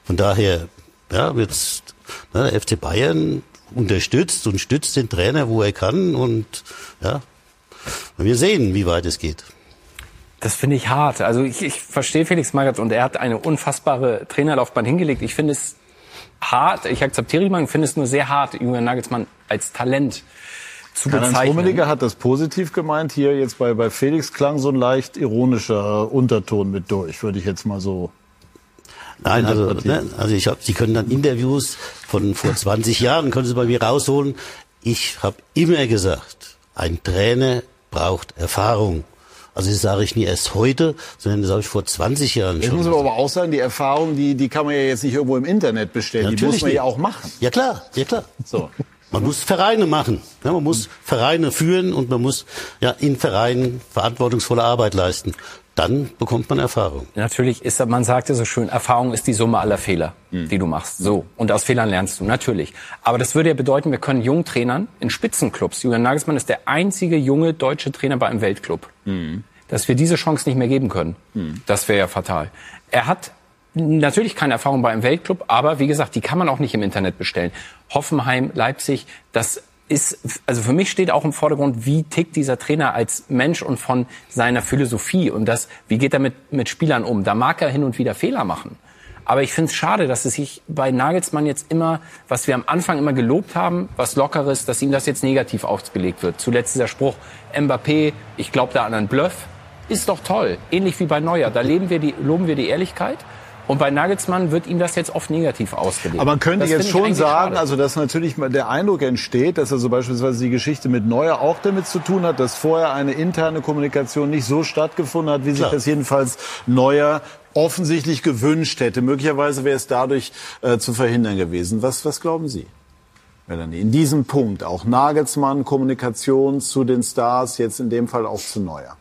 Von daher, ja, jetzt ne, der FC Bayern unterstützt und stützt den Trainer, wo er kann, und ja, wir sehen, wie weit es geht. Das finde ich hart. Also ich, ich verstehe Felix Magath und er hat eine unfassbare Trainerlaufbahn hingelegt. Ich finde es hart, ich akzeptiere die Meinung, finde es nur sehr hart, Julian Nagelsmann als Talent zu Karl-Heinz bezeichnen. Rummenigge hat das positiv gemeint. Hier jetzt bei, bei Felix klang so ein leicht ironischer Unterton mit durch, würde ich jetzt mal so. Nein, also, ne, also ich hab, Sie können dann Interviews von vor 20 Jahren, können Sie bei mir rausholen. Ich habe immer gesagt, ein Trainer braucht Erfahrung. Also das sage ich nie erst heute, sondern das habe ich vor 20 Jahren Ich schon. muss aber auch sagen, die Erfahrung, die, die kann man ja jetzt nicht irgendwo im Internet bestellen. die muss man nicht. ja auch machen. Ja klar, ja klar. So. Man muss Vereine machen. Ja, man muss Vereine führen und man muss ja in Vereinen verantwortungsvolle Arbeit leisten. Dann bekommt man Erfahrung. Natürlich ist, man sagt ja so schön, Erfahrung ist die Summe aller Fehler, die du machst. So. Und aus Fehlern lernst du, natürlich. Aber das würde ja bedeuten, wir können jungen Trainern in Spitzenclubs, Julian Nagelsmann ist der einzige junge deutsche Trainer bei einem Weltclub, dass wir diese Chance nicht mehr geben können. Das wäre ja fatal. Er hat natürlich keine Erfahrung bei einem Weltclub, aber wie gesagt, die kann man auch nicht im Internet bestellen. Hoffenheim, Leipzig, das ist, also für mich steht auch im Vordergrund, wie tickt dieser Trainer als Mensch und von seiner Philosophie und das, wie geht er mit, mit Spielern um. Da mag er hin und wieder Fehler machen. Aber ich finde es schade, dass es sich bei Nagelsmann jetzt immer, was wir am Anfang immer gelobt haben, was Lockeres, dass ihm das jetzt negativ ausgelegt wird. Zuletzt dieser Spruch, Mbappé, ich glaube da an einen Bluff, ist doch toll. Ähnlich wie bei Neuer. Da leben wir die, loben wir die Ehrlichkeit. Und bei Nagelsmann wird ihm das jetzt oft negativ ausgelegt. Aber man könnte Das jetzt schon sagen, schade. also dass natürlich der Eindruck entsteht, dass also beispielsweise die Geschichte mit Neuer auch damit zu tun hat, dass vorher eine interne Kommunikation nicht so stattgefunden hat, wie sich Klar. das jedenfalls Neuer offensichtlich gewünscht hätte. Möglicherweise wäre es dadurch äh, zu verhindern gewesen. Was, was glauben Sie? Melanie, in diesem Punkt auch Nagelsmann, Kommunikation zu den Stars, jetzt in dem Fall auch zu Neuer.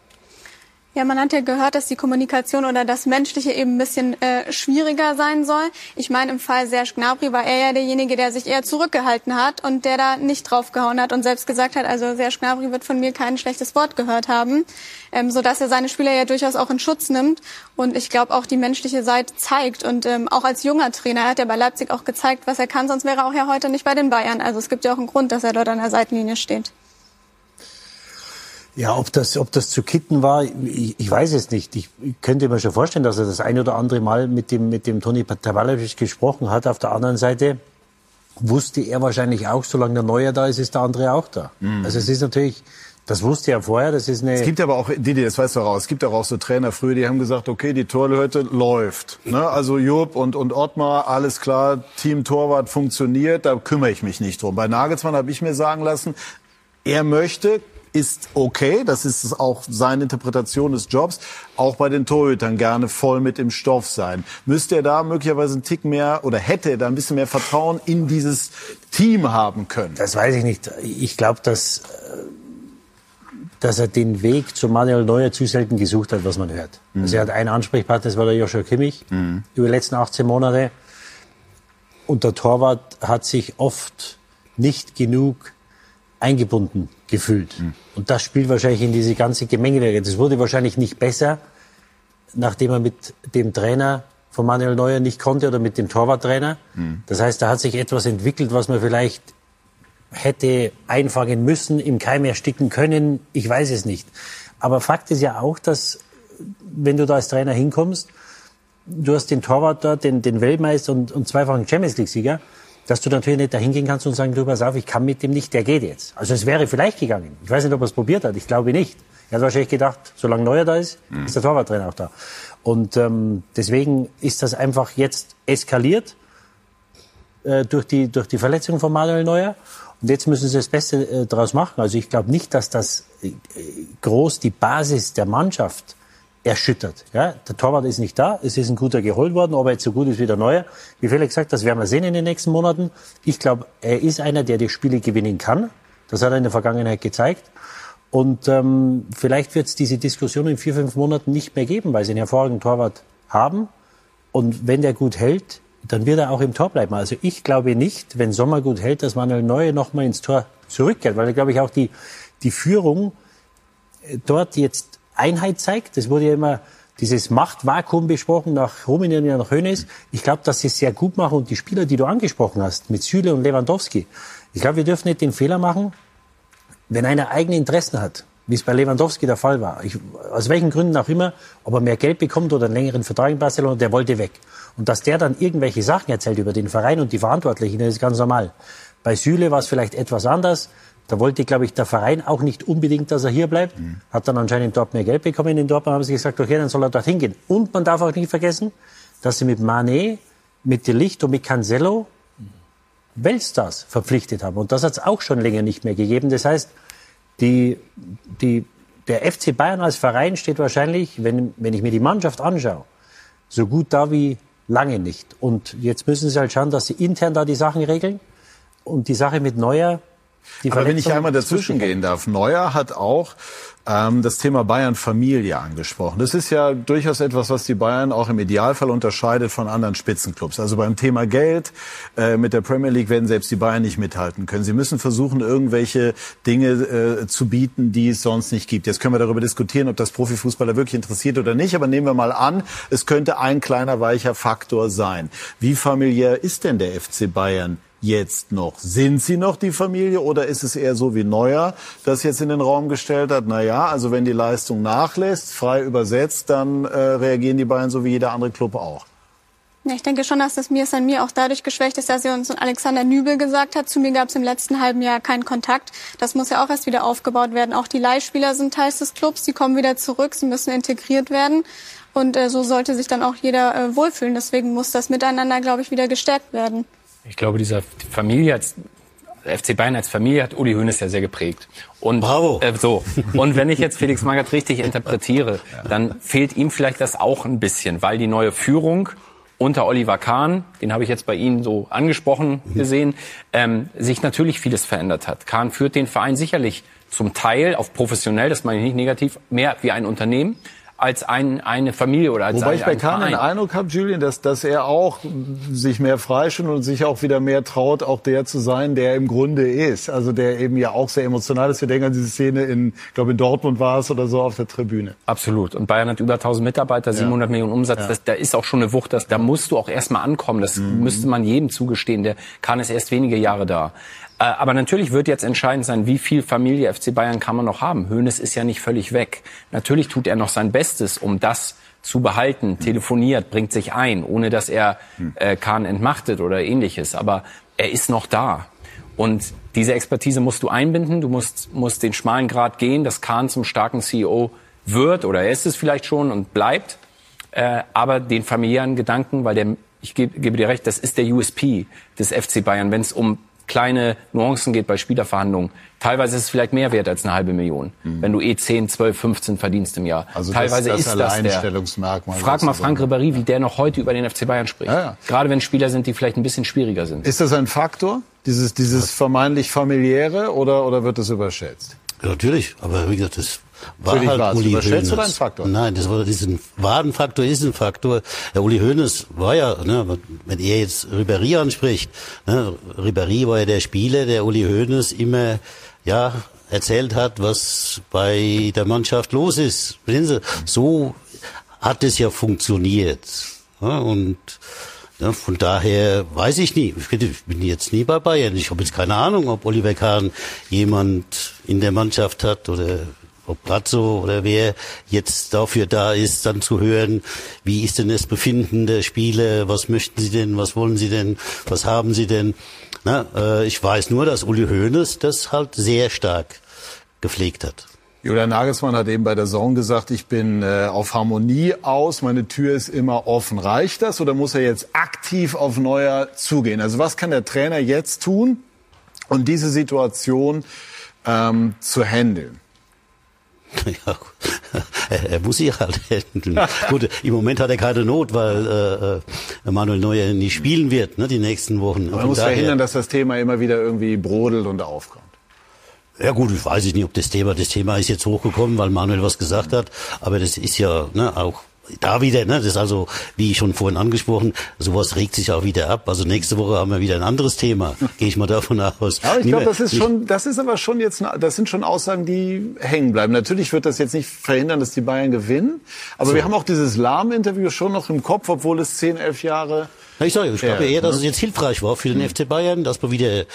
Ja, man hat ja gehört, dass die Kommunikation oder das Menschliche eben ein bisschen äh, schwieriger sein soll. Ich meine, im Fall Serge Gnabry war er ja derjenige, der sich eher zurückgehalten hat und der da nicht draufgehauen hat und selbst gesagt hat, also Serge Gnabry wird von mir kein schlechtes Wort gehört haben, ähm, so dass er seine Spieler ja durchaus auch in Schutz nimmt und ich glaube auch die menschliche Seite zeigt und ähm, auch als junger Trainer hat er bei Leipzig auch gezeigt, was er kann, sonst wäre er auch ja heute nicht bei den Bayern. Also es gibt ja auch einen Grund, dass er dort an der Seitenlinie steht. Ja, ob das, ob das zu kitten war, ich, ich weiß es nicht. Ich könnte mir schon vorstellen, dass er das ein oder andere Mal mit dem, mit dem Toni Tavalovic gesprochen hat. Auf der anderen Seite wusste er wahrscheinlich auch, solange der Neue da ist, ist der andere auch da. Also es ist natürlich, das wusste er vorher, das ist eine... Es gibt aber auch, Didi, das weißt du auch, es gibt auch so Trainer früher, die haben gesagt, okay, die Torleute läuft. Ne? Also Jupp und, und Ottmar, alles klar, Team Torwart funktioniert, da kümmere ich mich nicht drum. Bei Nagelsmann habe ich mir sagen lassen, er möchte, ist okay, das ist auch seine Interpretation des Jobs, auch bei den Torhütern gerne voll mit im Stoff sein. Müsste er da möglicherweise einen Tick mehr oder hätte er da ein bisschen mehr Vertrauen in dieses Team haben können? Das weiß ich nicht. Ich glaube, dass, äh, dass er den Weg zu Manuel Neuer zu selten gesucht hat, was man hört. Also er hat einen Ansprechpartner, das war der Joshua Kimmich, über die letzten 18 Monate. Und der Torwart hat sich oft nicht genug eingebunden gefühlt. Mhm. Und das spielt wahrscheinlich in diese ganze Gemengelage. Das wurde wahrscheinlich nicht besser, nachdem er mit dem Trainer von Manuel Neuer nicht konnte oder mit dem Torwarttrainer. Mhm. Das heißt, da hat sich etwas entwickelt, was man vielleicht hätte einfangen müssen, im Keim ersticken können. Ich weiß es nicht. Aber Fakt ist ja auch, dass wenn du da als Trainer hinkommst, du hast den Torwart dort, den, den Weltmeister und, und zweifachen Champions League-Sieger, dass du natürlich nicht da hingehen kannst und sagen, du pass auf, ich kann mit dem nicht, der geht jetzt. Also es wäre vielleicht gegangen. Ich weiß nicht, ob er es probiert hat. Ich glaube nicht. Er hat wahrscheinlich gedacht, solange Neuer da ist, mhm. ist der Torwarttrainer auch da. Und ähm, deswegen ist das einfach jetzt eskaliert äh, durch, die, durch die Verletzung von Manuel Neuer. Und jetzt müssen sie das Beste äh, daraus machen. Also ich glaube nicht, dass das äh, groß die Basis der Mannschaft erschüttert. Ja, der Torwart ist nicht da, es ist ein guter geholt worden, ob er jetzt so gut ist wie der Neue. Wie Felix gesagt, das werden wir sehen in den nächsten Monaten. Ich glaube, er ist einer, der die Spiele gewinnen kann. Das hat er in der Vergangenheit gezeigt. Und ähm, vielleicht wird es diese Diskussion in vier, fünf Monaten nicht mehr geben, weil sie einen hervorragenden Torwart haben. Und wenn der gut hält, dann wird er auch im Tor bleiben. Also ich glaube nicht, wenn Sommer gut hält, dass Manuel Neue nochmal ins Tor zurückkehrt, weil, glaube ich, auch die, die Führung äh, dort jetzt Einheit zeigt. Das wurde ja immer dieses Machtvakuum besprochen nach Rumänien und nach Hönes. Ich glaube, dass sie es sehr gut machen und die Spieler, die du angesprochen hast, mit Süle und Lewandowski. Ich glaube, wir dürfen nicht den Fehler machen, wenn einer eigene Interessen hat, wie es bei Lewandowski der Fall war, ich, aus welchen Gründen auch immer, ob er mehr Geld bekommt oder einen längeren Vertrag in Barcelona, der wollte weg. Und dass der dann irgendwelche Sachen erzählt über den Verein und die Verantwortlichen, das ist ganz normal. Bei Süle war es vielleicht etwas anders. Da wollte, glaube ich, der Verein auch nicht unbedingt, dass er hier bleibt. Mhm. Hat dann anscheinend dort mehr Geld bekommen. In Dortmund haben sie gesagt, okay, dann soll er dort hingehen. Und man darf auch nicht vergessen, dass sie mit Manet, mit De Licht und mit Cancelo Weltstars verpflichtet haben. Und das hat es auch schon länger nicht mehr gegeben. Das heißt, die, die, der FC Bayern als Verein steht wahrscheinlich, wenn, wenn ich mir die Mannschaft anschaue, so gut da wie lange nicht. Und jetzt müssen sie halt schauen, dass sie intern da die Sachen regeln. Und die Sache mit Neuer, Aber wenn ich einmal dazwischen gehen darf, Neuer hat auch ähm, das Thema Bayern Familie angesprochen. Das ist ja durchaus etwas, was die Bayern auch im Idealfall unterscheidet von anderen Spitzenclubs. Also beim Thema Geld äh, mit der Premier League werden selbst die Bayern nicht mithalten können. Sie müssen versuchen, irgendwelche Dinge äh, zu bieten, die es sonst nicht gibt. Jetzt können wir darüber diskutieren, ob das Profifußballer wirklich interessiert oder nicht. Aber nehmen wir mal an, es könnte ein kleiner weicher Faktor sein. Wie familiär ist denn der FC Bayern jetzt noch? Sind sie noch die Familie oder ist es eher so wie Neuer, das jetzt in den Raum gestellt hat? Na ja, also wenn die Leistung nachlässt, frei übersetzt, dann äh, reagieren die Bayern so wie jeder andere Club auch. Ja, ich denke schon, dass das Mir an mir auch dadurch geschwächt ist, dass er uns Alexander Nübel gesagt hat, zu mir gab es im letzten halben Jahr keinen Kontakt. Das muss ja auch erst wieder aufgebaut werden. Auch die Leihspieler sind Teil des Clubs, die kommen wieder zurück, sie müssen integriert werden. Und äh, so sollte sich dann auch jeder äh, wohlfühlen. Deswegen muss das Miteinander, glaube ich, wieder gestärkt werden. Ich glaube, dieser Familie als FC Bayern als Familie hat Uli Hoeneß ja sehr geprägt. Und, Bravo. Äh, so. Und wenn ich jetzt Felix Magath richtig interpretiere, dann fehlt ihm vielleicht das auch ein bisschen, weil die neue Führung unter Oliver Kahn, den habe ich jetzt bei Ihnen so angesprochen gesehen, ähm, sich natürlich vieles verändert hat. Kahn führt den Verein sicherlich zum Teil auf professionell, das meine ich nicht negativ, mehr wie ein Unternehmen als ein, eine Familie oder als Wobei ein, ich bei Kahn den Eindruck habe, Julian, dass, dass er auch sich mehr freischwimmt und sich auch wieder mehr traut, auch der zu sein, der im Grunde ist. Also der eben ja auch sehr emotional ist. Wir denken an diese Szene in, ich glaube in Dortmund war es oder so auf der Tribüne. Absolut. Und Bayern hat über 1000 Mitarbeiter, 700 ja. Millionen Umsatz. Ja. Das, da ist auch schon eine Wucht. Das, da musst du auch erstmal ankommen. Das mhm. müsste man jedem zugestehen. Der Kahn ist erst wenige Jahre da. Äh, aber natürlich wird jetzt entscheidend sein, wie viel Familie FC Bayern kann man noch haben. Hoeneß ist ja nicht völlig weg. Natürlich tut er noch sein Bestes, um das zu behalten, telefoniert, bringt sich ein, ohne dass er äh, Kahn entmachtet oder ähnliches. Aber er ist noch da. Und diese Expertise musst du einbinden. Du musst, musst den schmalen Grad gehen, dass Kahn zum starken CEO wird oder er ist es vielleicht schon und bleibt. Äh, aber den familiären Gedanken, weil der, ich gebe, gebe dir recht, das ist der USP des FC Bayern, wenn es um kleine Nuancen geht bei Spielerverhandlungen. Teilweise ist es vielleicht mehr wert als eine halbe Million, mhm. wenn du eh 10, 12, 15 verdienst im Jahr. Also Teilweise das, das ist das der. Frag mal Frank Ribéry, wie der noch heute über den FC Bayern spricht. Ja, ja. Gerade wenn Spieler sind, die vielleicht ein bisschen schwieriger sind. Ist das ein Faktor, dieses, dieses vermeintlich familiäre, oder, oder wird das überschätzt? Ja, natürlich, aber wie gesagt, das war Für dich halt. Uli Überschätzt Hoeneß. oder ein Faktor? Nein, das war diesen Wadenfaktor ist ein Faktor. Der Uli Hoeneß war ja, ne, wenn er jetzt Ribéry anspricht, ne, Ribéry war ja der Spieler, der Uli Hoeneß immer ja erzählt hat, was bei der Mannschaft los ist. So hat es ja funktioniert. Ja, und ja, von daher weiß ich nie. Ich bin, ich bin jetzt nie bei Bayern. Ich habe jetzt keine Ahnung, ob Oliver Kahn jemand in der Mannschaft hat oder ob Brazzo oder wer jetzt dafür da ist, dann zu hören, wie ist denn das Befinden der Spieler, was möchten sie denn, was wollen sie denn, was haben sie denn. Na, äh, ich weiß nur, dass Uli Hoeneß das halt sehr stark gepflegt hat. Julian Nagelsmann hat eben bei der Zone gesagt, ich bin äh, auf Harmonie aus, meine Tür ist immer offen. Reicht das oder muss er jetzt aktiv auf Neuer zugehen? Also was kann der Trainer jetzt tun, um diese Situation ähm, zu handeln? [laughs] Ja, er, muss sich halt handeln. [laughs] Gut, im Moment hat er keine Not, weil äh, äh, Manuel Neuer nicht spielen wird, ne, die nächsten Wochen. Man muss daher- verhindern, dass das Thema immer wieder irgendwie brodelt und aufkommt. Ja gut, ich weiß nicht, ob das Thema, das Thema ist jetzt hochgekommen, weil Manuel was gesagt hat, aber das ist ja ne, auch da wieder, ne, das ist also, wie schon vorhin angesprochen, sowas regt sich auch wieder ab. Also nächste Woche haben wir wieder ein anderes Thema, [laughs] gehe ich mal davon aus. Ja, aber ich glaube, das ist schon, das ist aber schon jetzt, das sind schon Aussagen, die hängen bleiben. Natürlich wird das jetzt nicht verhindern, dass die Bayern gewinnen, aber wir haben auch dieses Lahm-Interview schon noch im Kopf, obwohl es 10, 11 Jahre ich sage, ich glaube eher, dass ne? es jetzt hilfreich war für den FC Bayern, dass man wieder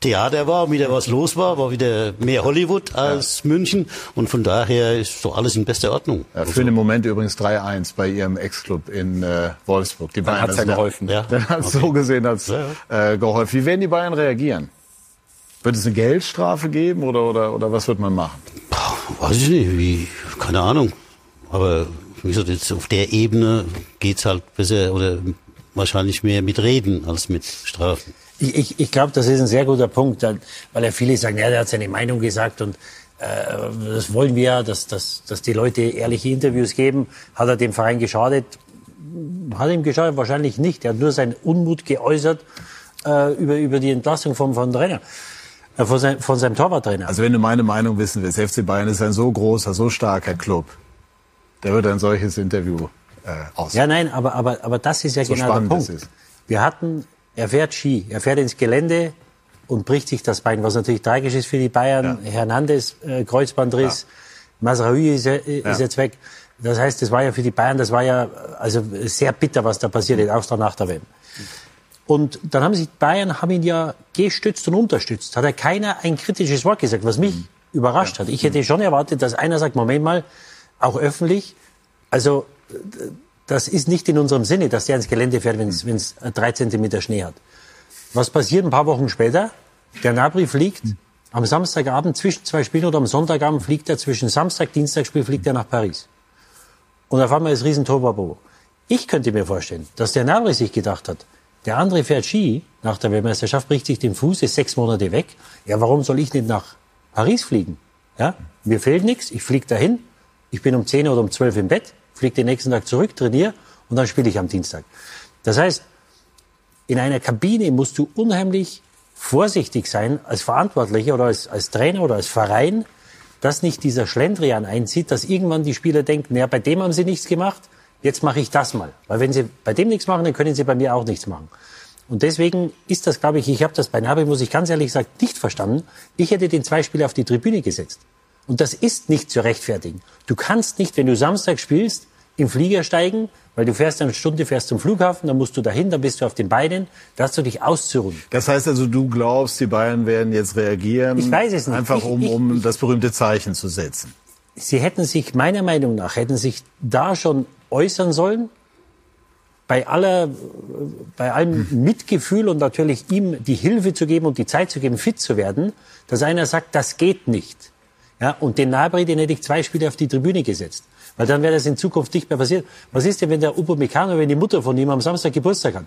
Theater war, wieder was los war, war wieder mehr Hollywood als München und von daher ist so alles in bester Ordnung. Ja, für den Moment übrigens 3-1 bei ihrem Ex-Club in äh, Wolfsburg. Die Dann hat's ja also, geholfen. Ja. Dann hat so gesehen hat's, äh, geholfen. Wie werden die Bayern reagieren? Wird es eine Geldstrafe geben oder, oder, oder was wird man machen? Weiß ich nicht, wie, keine Ahnung. Aber wie gesagt, jetzt auf der Ebene geht's halt besser oder wahrscheinlich mehr mit Reden als mit Strafen. Ich, ich, ich glaube, das ist ein sehr guter Punkt, weil ja viele sagen, ja, der hat seine Meinung gesagt und äh, das wollen wir ja, dass, dass, dass die Leute ehrliche Interviews geben. Hat er dem Verein geschadet? Hat ihm geschadet? Wahrscheinlich nicht. Er hat nur seinen Unmut geäußert äh, über, über die Entlassung vom, vom Trainer, äh, von, sein, von seinem Torwarttrainer. Also wenn du meine Meinung wissen willst, FC Bayern ist ein so großer, so starker Club. Der wird ein solches Interview äh, aus. Ja, nein, aber, aber, aber das ist ja So genau der Punkt. Wir hatten, er fährt Ski, er fährt ins Gelände und bricht sich das Bein, was natürlich tragisch ist für die Bayern. Hernandez, äh, Kreuzbandriss, Masraoui ist, ja- ist jetzt weg. Das heißt, das war ja für die Bayern, das war ja äh, also sehr bitter, was da passiert ist, auch nach der WM. Und dann haben sich die Bayern haben ihn ja gestützt und unterstützt. Hat ja keiner ein kritisches Wort gesagt, was mich überrascht hat. Ich hätte schon erwartet, dass einer sagt, Moment mal, auch öffentlich, also äh, das ist nicht in unserem Sinne, dass der ins Gelände fährt, wenn es drei Zentimeter Schnee hat. Was passiert ein paar Wochen später? Der Nabri fliegt am Samstagabend zwischen zwei Spielen oder am Sonntagabend fliegt er zwischen Samstag, Dienstagspiel fliegt er nach Paris. Und auf einmal ist Riesentorbabo. Ich könnte mir vorstellen, dass der Nabri sich gedacht hat, der andere fährt Ski nach der Weltmeisterschaft, bricht sich den Fuß, ist sechs Monate weg. Ja, warum soll ich nicht nach Paris fliegen? Ja, mir fehlt nichts, ich fliege dahin, ich bin um 10 oder um 12 im Bett, fliege den nächsten Tag zurück, trainiere und dann spiele ich am Dienstag. Das heißt, in einer Kabine musst du unheimlich vorsichtig sein als Verantwortlicher oder als, als Trainer oder als Verein, dass nicht dieser Schlendrian einzieht, dass irgendwann die Spieler denken, naja, bei dem haben sie nichts gemacht, jetzt mache ich das mal. Weil wenn sie bei dem nichts machen, dann können sie bei mir auch nichts machen. Und deswegen ist das, glaube ich, ich habe das bei Nabi, muss ich ganz ehrlich sagen, nicht verstanden. Ich hätte den zwei Spieler auf die Tribüne gesetzt. Und das ist nicht zu rechtfertigen. Du kannst nicht, wenn du Samstag spielst, im Flieger steigen, weil du fährst eine Stunde, fährst zum Flughafen, dann musst du dahin, dann bist du auf den Beinen, da hast du dich auszuruhen. Das heißt also, du glaubst, die Bayern werden jetzt reagieren, Ich weiß es nicht. einfach Ich- um, ich- um das berühmte Zeichen zu setzen. Sie hätten sich, meiner Meinung nach, hätten sich da schon äußern sollen, bei aller, bei allem Mitgefühl und natürlich ihm die Hilfe zu geben und die Zeit zu geben, fit zu werden, dass einer sagt, das geht nicht. Ja, und den Nabri, den hätte ich zwei Spiele auf die Tribüne gesetzt. Weil dann wäre das in Zukunft nicht mehr passiert. Was ist denn, wenn der Upamecano, wenn die Mutter von ihm am Samstag Geburtstag hat?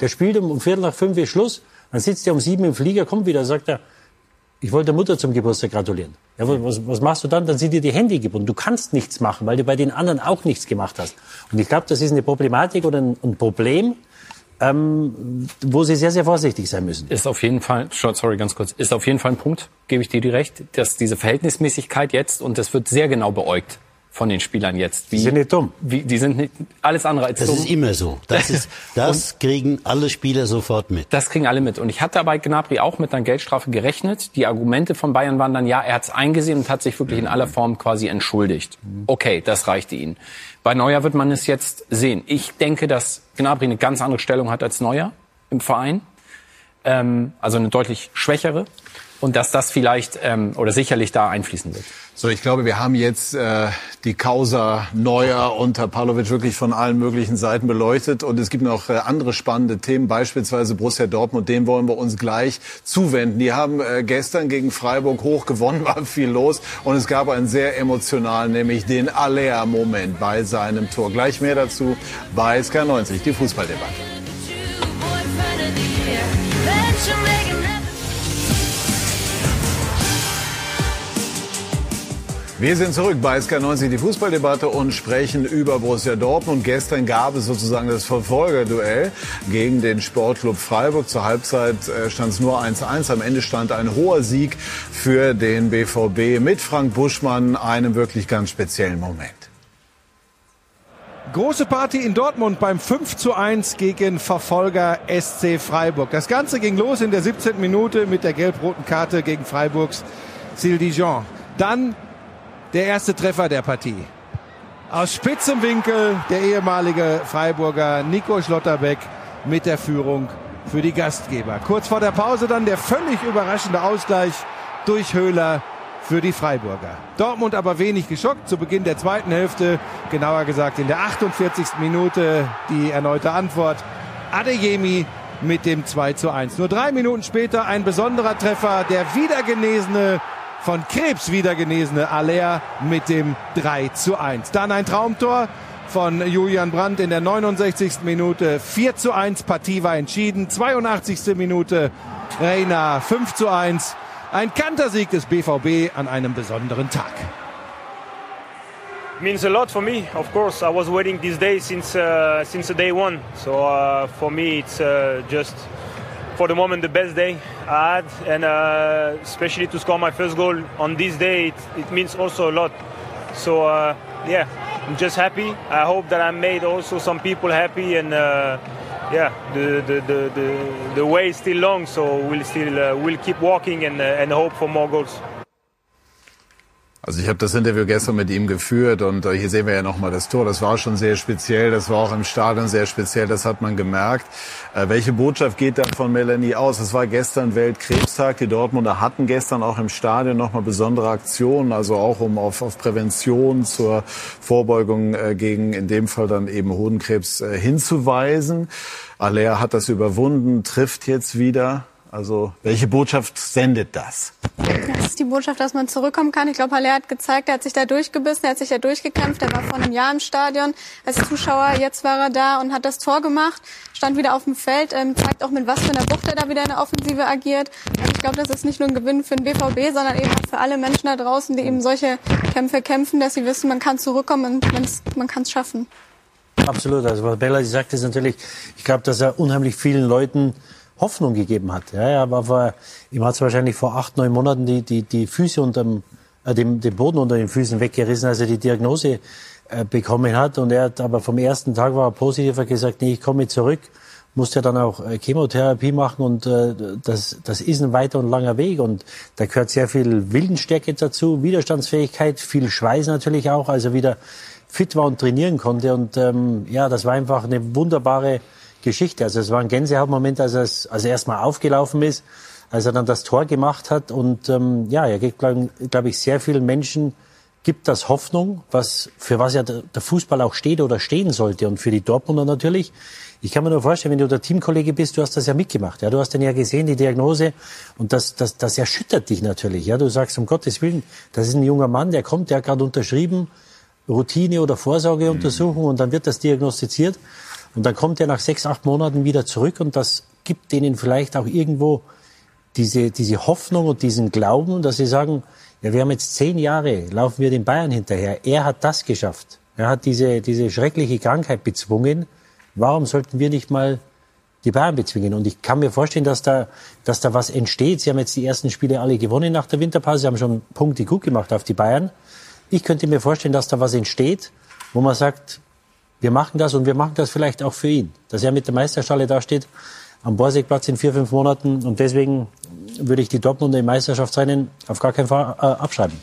Der spielt um, um Viertel nach fünf ist Schluss, dann sitzt er um sieben im Flieger, kommt wieder, sagt er, ich wollte der Mutter zum Geburtstag gratulieren. Ja, was, was machst du dann? Dann sind dir die Hände gebunden. Du kannst nichts machen, weil du bei den anderen auch nichts gemacht hast. Und ich glaube, das ist eine Problematik oder ein, ein Problem, ähm, wo sie sehr, sehr vorsichtig sein müssen. Ist auf jeden Fall, sorry, ganz kurz, ist auf jeden Fall ein Punkt, gebe ich dir recht, dass diese Verhältnismäßigkeit jetzt, und das wird sehr genau beäugt, von den Spielern jetzt. Wie, die sind nicht dumm. Wie, die sind nicht alles andere als das dumm. Das ist immer so. Das, [laughs] ist, das kriegen alle Spieler sofort mit. Das kriegen alle mit. Und ich hatte bei Gnabry auch mit einer Geldstrafe gerechnet. Die Argumente von Bayern waren dann, ja, er hat es eingesehen und hat sich wirklich in aller Form quasi entschuldigt. Okay, das reichte ihnen. Bei Neuer wird man es jetzt sehen. Ich denke, dass Gnabry eine ganz andere Stellung hat als Neuer im Verein. Ähm, also eine deutlich schwächere. Und dass das vielleicht ähm, oder sicherlich da einfließen wird. So, ich glaube, wir haben jetzt äh, die Causa Neuer unter Pavlovic wirklich von allen möglichen Seiten beleuchtet. Und es gibt noch äh, andere spannende Themen, beispielsweise Borussia Dortmund. Dem wollen wir uns gleich zuwenden. Die haben äh, gestern gegen Freiburg hoch gewonnen, [laughs] war viel los. Und es gab einen sehr emotionalen, nämlich den Aller-Moment bei seinem Tor. Gleich mehr dazu bei SK90, die Fußballdebatte. Wir sind zurück bei SK90, die Fußballdebatte und sprechen über Borussia Dortmund. Gestern gab es sozusagen das Verfolgerduell gegen den Sportclub Freiburg. Zur Halbzeit äh, stand es nur 1-1. Am Ende stand ein hoher Sieg für den BVB mit Frank Buschmann, einem wirklich ganz speziellen Moment. Große Party in Dortmund beim 5 zu 1 gegen Verfolger SC Freiburg. Das Ganze ging los in der 17. Minute mit der gelb-roten Karte gegen Freiburgs Sil Dijon. Dann der erste Treffer der Partie. Aus spitzem Winkel der ehemalige Freiburger Nico Schlotterbeck mit der Führung für die Gastgeber. Kurz vor der Pause dann der völlig überraschende Ausgleich durch Höhler für die Freiburger. Dortmund aber wenig geschockt zu Beginn der zweiten Hälfte, genauer gesagt in der 48. Minute die erneute Antwort. Adeyemi mit dem 2 zu 1. Nur drei Minuten später ein besonderer Treffer, der wiedergenesene von Krebs wieder genesene Aller mit dem 3 zu 1. Dann ein Traumtor von Julian Brandt in der 69. Minute. 4 zu 1, Partie war entschieden. 82. Minute Reina 5 zu 1. Ein Kantersieg des BVB an einem besonderen Tag. means a lot for me. Of course, I was waiting this day since uh, since day one. So uh, for me, it's uh, just for the moment the best day I had, and uh, especially to score my first goal on this day, it, it means also a lot. So uh, yeah, I'm just happy. I hope that I made also some people happy, and uh, yeah, the, the, the, the, the way is still long, so we'll still uh, we'll keep walking and, uh, and hope for more goals. Also ich habe das Interview gestern mit ihm geführt und äh, hier sehen wir ja nochmal das Tor. Das war schon sehr speziell, das war auch im Stadion sehr speziell, das hat man gemerkt. Äh, welche Botschaft geht da von Melanie aus? Es war gestern Weltkrebstag, die Dortmunder hatten gestern auch im Stadion nochmal besondere Aktionen, also auch um auf, auf Prävention zur Vorbeugung äh, gegen in dem Fall dann eben Hodenkrebs äh, hinzuweisen. Aller hat das überwunden, trifft jetzt wieder. Also welche Botschaft sendet das? Das ist die Botschaft, dass man zurückkommen kann. Ich glaube, Haller hat gezeigt, er hat sich da durchgebissen, er hat sich da durchgekämpft. Er war vor einem Jahr im Stadion als Zuschauer. Jetzt war er da und hat das Tor gemacht, stand wieder auf dem Feld, ähm, zeigt auch mit was für einer Wucht er da wieder in der Offensive agiert. Also ich glaube, das ist nicht nur ein Gewinn für den BVB, sondern eben auch für alle Menschen da draußen, die eben solche Kämpfe kämpfen, dass sie wissen, man kann zurückkommen und man kann es schaffen. Absolut. Also was Bella sagt, ist natürlich, ich glaube, dass er unheimlich vielen Leuten Hoffnung gegeben hat. Ja, er war vor, ihm hat es wahrscheinlich vor acht, neun Monaten die, die, die Füße unterm, äh, dem, den Boden unter den Füßen weggerissen, als er die Diagnose äh, bekommen hat. Und er hat aber vom ersten Tag war er positiv, hat gesagt, nee, ich komme zurück, musste dann auch äh, Chemotherapie machen und äh, das, das ist ein weiter und langer Weg und da gehört sehr viel Willenstärke dazu, Widerstandsfähigkeit, viel Schweiß natürlich auch, also wieder fit war und trainieren konnte und ähm, ja, das war einfach eine wunderbare Geschichte. Also es war ein Gänsehautmoment, als er, als er erstmal aufgelaufen ist, als er dann das Tor gemacht hat. Und ähm, ja, er gibt, glaube glaub ich, sehr vielen Menschen gibt das Hoffnung, was, für was ja der Fußball auch steht oder stehen sollte. Und für die Dortmunder natürlich. Ich kann mir nur vorstellen, wenn du der Teamkollege bist, du hast das ja mitgemacht. Ja, du hast den ja gesehen, die Diagnose. Und das, das, das erschüttert dich natürlich. Ja, du sagst, um Gottes Willen, das ist ein junger Mann, der kommt, der hat gerade unterschrieben, Routine- oder Vorsorgeuntersuchung, und dann wird das diagnostiziert. Und dann kommt er nach sechs, acht Monaten wieder zurück und das gibt denen vielleicht auch irgendwo diese, diese Hoffnung und diesen Glauben, dass sie sagen, ja, wir haben jetzt zehn Jahre, laufen wir den Bayern hinterher. Er hat das geschafft. Er hat diese, diese schreckliche Krankheit bezwungen. Warum sollten wir nicht mal die Bayern bezwingen. Und ich kann mir vorstellen, dass da, dass da was entsteht. Sie haben jetzt die ersten Spiele alle gewonnen nach der Winterpause. Sie haben schon Punkte gut gemacht auf die Bayern. Ich könnte mir vorstellen, dass da was entsteht, wo man sagt, wir machen das und wir machen das vielleicht auch für ihn. Dass er mit der Meisterschale da steht am Borsigplatz in vier, fünf Monaten. Und deswegen würde ich die Dortmunder im Meisterschaftsrennen auf gar keinen Fall äh, abschreiben.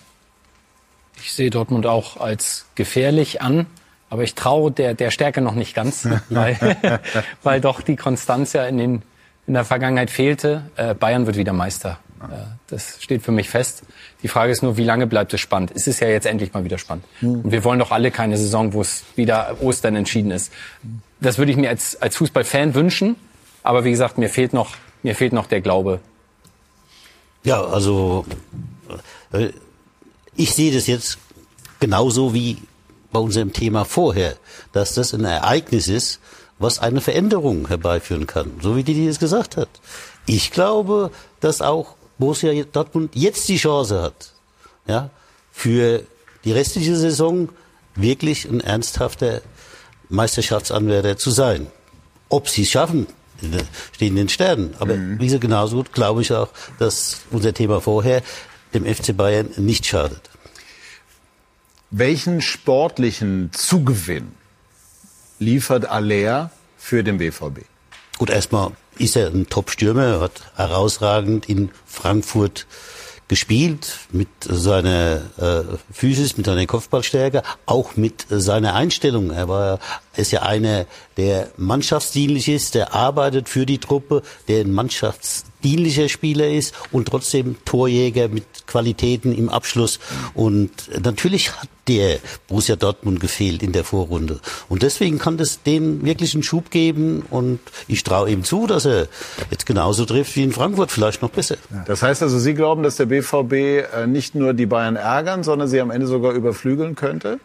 Ich sehe Dortmund auch als gefährlich an. Aber ich traue der, der Stärke noch nicht ganz, [laughs] weil, weil doch die Konstanz ja in, den, in der Vergangenheit fehlte. Äh, Bayern wird wieder Meister. Äh, das steht für mich fest. Die Frage ist nur, wie lange bleibt es spannend? Es ist ja jetzt endlich mal wieder spannend. Und wir wollen doch alle keine Saison, wo es wieder Ostern entschieden ist. Das würde ich mir als, als Fußballfan wünschen. Aber wie gesagt, mir fehlt noch, mir fehlt noch der Glaube. Ja, also äh, ich sehe das jetzt genauso wie bei unserem Thema vorher, dass das ein Ereignis ist, was eine Veränderung herbeiführen kann, so wie die das gesagt hat. Ich glaube, dass auch Borussia Dortmund jetzt die Chance hat, ja, für die restliche Saison wirklich ein ernsthafter Meisterschaftsanwärter zu sein. Ob sie es schaffen, steht in den Sternen. Aber mhm. wie gesagt, genauso gut glaube ich auch, dass unser Thema vorher dem FC Bayern nicht schadet. Welchen sportlichen Zugewinn liefert Aller für den BVB? Gut, erstmal ist er ein Top-Stürmer, hat herausragend in Frankfurt gespielt mit seiner äh, Physis, mit seiner Kopfballstärke, auch mit seiner Einstellung. Er war, ist ja einer, der mannschaftsdienlich ist, der arbeitet für die Truppe, der ein Mannschafts dienlicher Spieler ist und trotzdem Torjäger mit Qualitäten im Abschluss. Und natürlich hat der Borussia Dortmund gefehlt in der Vorrunde. Und deswegen kann das den wirklich einen Schub geben. Und ich traue ihm zu, dass er jetzt genauso trifft wie in Frankfurt, vielleicht noch besser. Das heißt also, Sie glauben, dass der BVB äh, nicht nur die Bayern ärgern, sondern sie am Ende sogar überflügeln könnte?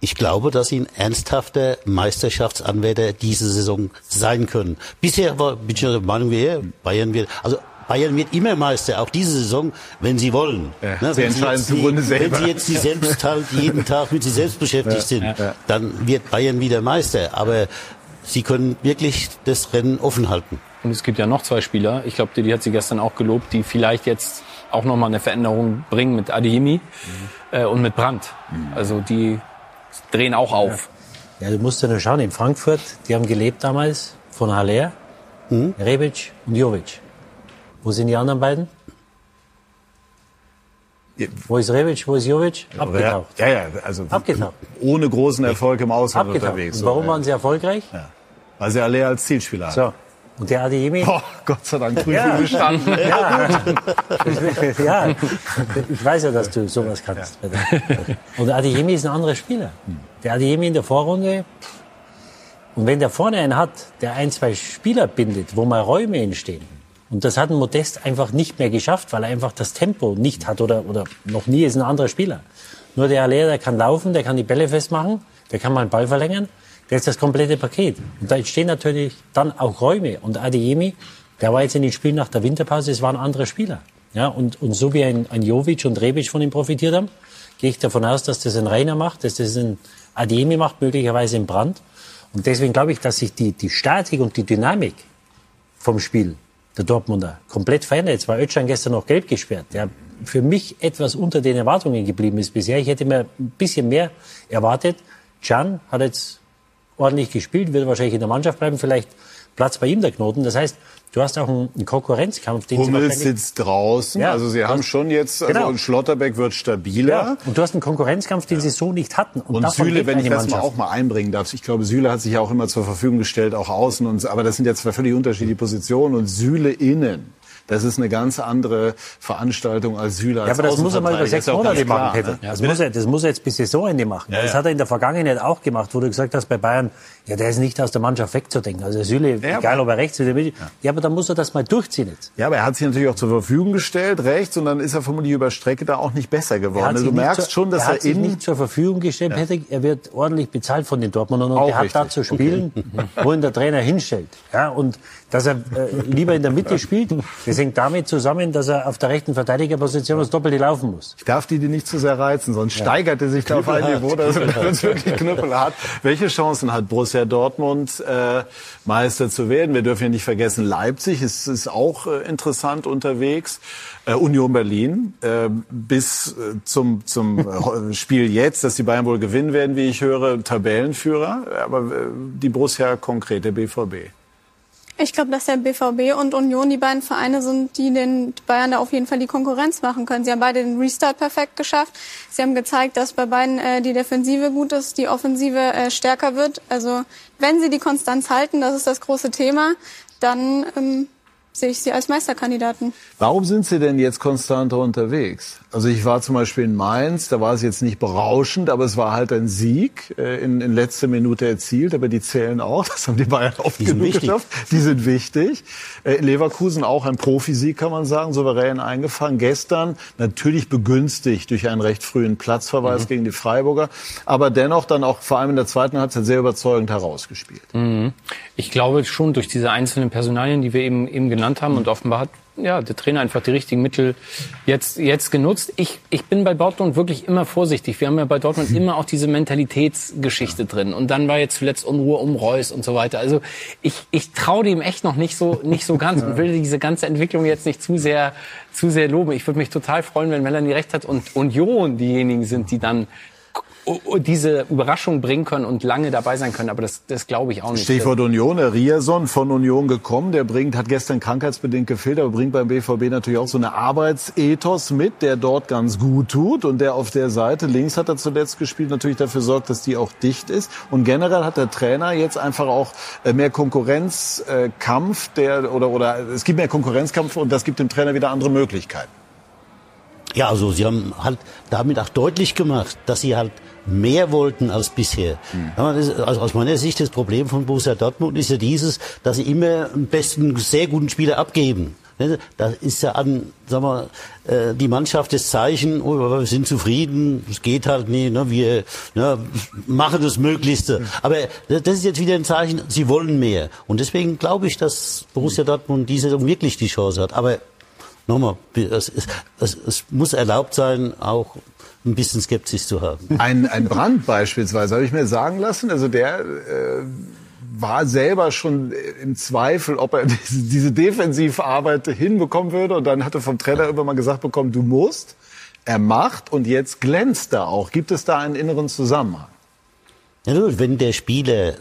Ich glaube, dass sie ein ernsthafter Meisterschaftsanwärter diese Saison sein können. Bisher war, bin ich der Meinung, wir Bayern wird, also Bayern wird immer Meister, auch diese Saison, wenn sie wollen. Ja, ne, sie entscheiden sie Grunde selber. Wenn sie jetzt die selbst halt jeden Tag mit sich selbst beschäftigt sind, ja. dann wird Bayern wieder Meister. Aber sie können wirklich das Rennen offen halten. Und es gibt ja noch zwei Spieler, ich glaube, die hat sie gestern auch gelobt, die vielleicht jetzt auch nochmal eine Veränderung bringen mit Adeyemi mhm. äh, und mit Brandt. Mhm. Also die drehen auch auf. Ja, ja du musst ja nur schauen, in Frankfurt, die haben gelebt damals von Haller, mhm. Rebic und Jovic. Wo sind die anderen beiden? Wo ist Rebic, wo ist Jovic? Abgetaucht. Ja, ja, also Abgetaucht. ohne großen Erfolg im Ausland Abgetaucht. unterwegs. Und warum waren sie erfolgreich? Ja. Weil sie alle als Zielspieler hatten. So. Und der Adeyemi? Oh, Gott sei Dank, Prüfung ja. bestanden. Ja. [laughs] ja, ich weiß ja, dass du sowas kannst. Ja. Und der Adeyemi ist ein anderer Spieler. Der Adeyemi in der Vorrunde, und wenn der vorne einen hat, der ein, zwei Spieler bindet, wo mal Räume entstehen, und das hat ein Modest einfach nicht mehr geschafft, weil er einfach das Tempo nicht hat oder, oder noch nie ist ein anderer Spieler. Nur der Aller, der kann laufen, der kann die Bälle festmachen, der kann mal einen Ball verlängern. Der ist das komplette Paket. Und da entstehen natürlich dann auch Räume. Und Adeyemi, der war jetzt in den Spielen nach der Winterpause, es waren andere Spieler. Ja, und, und so wie ein, ein Jovic und Rebic von ihm profitiert haben, gehe ich davon aus, dass das ein Rainer macht, dass das ein Adeyemi macht, möglicherweise im Brand. Und deswegen glaube ich, dass sich die, die Statik und die Dynamik vom Spiel der Dortmunder komplett verändert. Jetzt war Özcan gestern noch gelb gesperrt, der für mich etwas unter den Erwartungen geblieben ist bisher. Ich hätte mir ein bisschen mehr erwartet. Can hat jetzt ordentlich gespielt, wird wahrscheinlich in der Mannschaft bleiben, vielleicht Platz bei ihm der Knoten. Das heißt, du hast auch einen Konkurrenzkampf. Den Hummels sitzt draußen, ja, also sie haben schon jetzt, also genau. Schlotterbeck wird stabiler. Ja, und du hast einen Konkurrenzkampf, den ja. sie so nicht hatten. Und, und Süle, wenn ich das mal auch mal einbringen darf, ich glaube, Süle hat sich ja auch immer zur Verfügung gestellt, auch außen, und, aber das sind jetzt zwei völlig unterschiedliche Positionen und Süle innen das ist eine ganz andere Veranstaltung als Süle. Als ja, aber das muss er mal über sechs Monate machen, Peter. Ja, das, muss er, das muss er jetzt bis Saisonende machen. Ja, das hat er in der Vergangenheit auch gemacht, wo du gesagt hast, bei Bayern, ja, der ist nicht aus der Mannschaft wegzudenken. Also Süle, ja, egal ob er rechts oder mittig. Ja. ja, aber dann muss er das mal durchziehen jetzt. Ja, aber er hat sich natürlich auch zur Verfügung gestellt, rechts, und dann ist er vermutlich über Strecke da auch nicht besser geworden. Also du merkst zu, schon, dass er, er sich nicht zur Verfügung gestellt, ja. Peter. Er wird ordentlich bezahlt von den Dortmundern und auch er hat richtig. da zu spielen, okay. [laughs] wo ihn der Trainer hinstellt. Ja, und dass er äh, lieber in der Mitte spielt, das hängt damit zusammen, dass er auf der rechten Verteidigerposition das Doppelte laufen muss. Ich darf die, die nicht zu sehr reizen, sonst steigert er sich da auf ein Niveau, dass er [laughs] es wirklich Knüppel hat. Welche Chancen hat Borussia Dortmund, äh, Meister zu werden? Wir dürfen ja nicht vergessen, Leipzig ist, ist auch äh, interessant unterwegs. Äh, Union Berlin äh, bis zum, zum äh, [laughs] Spiel jetzt, dass die Bayern wohl gewinnen werden, wie ich höre, Tabellenführer. Aber äh, die Borussia konkret, der BVB. Ich glaube, dass der BVB und Union die beiden Vereine sind, die den Bayern da auf jeden Fall die Konkurrenz machen können. Sie haben beide den Restart perfekt geschafft. Sie haben gezeigt, dass bei beiden äh, die Defensive gut ist, die Offensive äh, stärker wird. Also wenn sie die Konstanz halten, das ist das große Thema, dann ähm, sehe ich sie als Meisterkandidaten. Warum sind Sie denn jetzt konstanter unterwegs? Also ich war zum Beispiel in Mainz, da war es jetzt nicht berauschend, aber es war halt ein Sieg äh, in, in letzter Minute erzielt, aber die zählen auch, [laughs] das haben die Bayern oft die genug geschafft. Die sind wichtig. Äh, in Leverkusen auch ein Profisieg, kann man sagen, souverän eingefangen. Gestern natürlich begünstigt durch einen recht frühen Platzverweis mhm. gegen die Freiburger, aber dennoch dann auch vor allem in der zweiten Halbzeit sehr überzeugend herausgespielt. Mhm. Ich glaube schon durch diese einzelnen Personalien, die wir eben, eben genannt haben, mhm. und offenbar hat ja, der Trainer einfach die richtigen Mittel jetzt, jetzt genutzt. Ich, ich bin bei Dortmund wirklich immer vorsichtig. Wir haben ja bei Dortmund [laughs] immer auch diese Mentalitätsgeschichte drin. Und dann war jetzt zuletzt Unruhe um Reus und so weiter. Also ich, ich traue dem echt noch nicht so, nicht so ganz [laughs] und will diese ganze Entwicklung jetzt nicht zu sehr, zu sehr loben. Ich würde mich total freuen, wenn Melanie recht hat und Union diejenigen sind, die dann diese Überraschung bringen können und lange dabei sein können. Aber das, das glaube ich auch nicht. Stichwort Union, der Rierson von Union gekommen, der bringt, hat gestern krankheitsbedingt gefehlt, aber bringt beim BVB natürlich auch so eine Arbeitsethos mit, der dort ganz gut tut und der auf der Seite links hat er zuletzt gespielt, natürlich dafür sorgt, dass die auch dicht ist. Und generell hat der Trainer jetzt einfach auch äh, mehr Konkurrenzkampf, der oder oder es gibt mehr Konkurrenzkampf und das gibt dem Trainer wieder andere Möglichkeiten. Ja, also sie haben halt damit auch deutlich gemacht, dass sie halt mehr wollten als bisher. Mhm. Also aus meiner Sicht das Problem von Borussia Dortmund ist ja dieses, dass sie immer am besten sehr guten Spieler abgeben. Da ist ja an, sagen wir, äh, die Mannschaft das Zeichen, oh, wir sind zufrieden, es geht halt nicht, ne, wir ne, machen das Möglichste. Aber das ist jetzt wieder ein Zeichen, sie wollen mehr. Und deswegen glaube ich, dass Borussia Dortmund diese wirklich die Chance hat. Aber nochmal, es, es, es muss erlaubt sein, auch ein bisschen Skepsis zu haben. [laughs] Ein, ein Brand beispielsweise, habe ich mir sagen lassen, also der äh, war selber schon im Zweifel, ob er [laughs] diese, Defensivarbeit hinbekommen würde und dann hatte vom Trainer immer mal gesagt bekommen, du musst. Er macht und jetzt glänzt er auch. Gibt es da einen inneren Zusammenhang? Ja, wenn der Spieler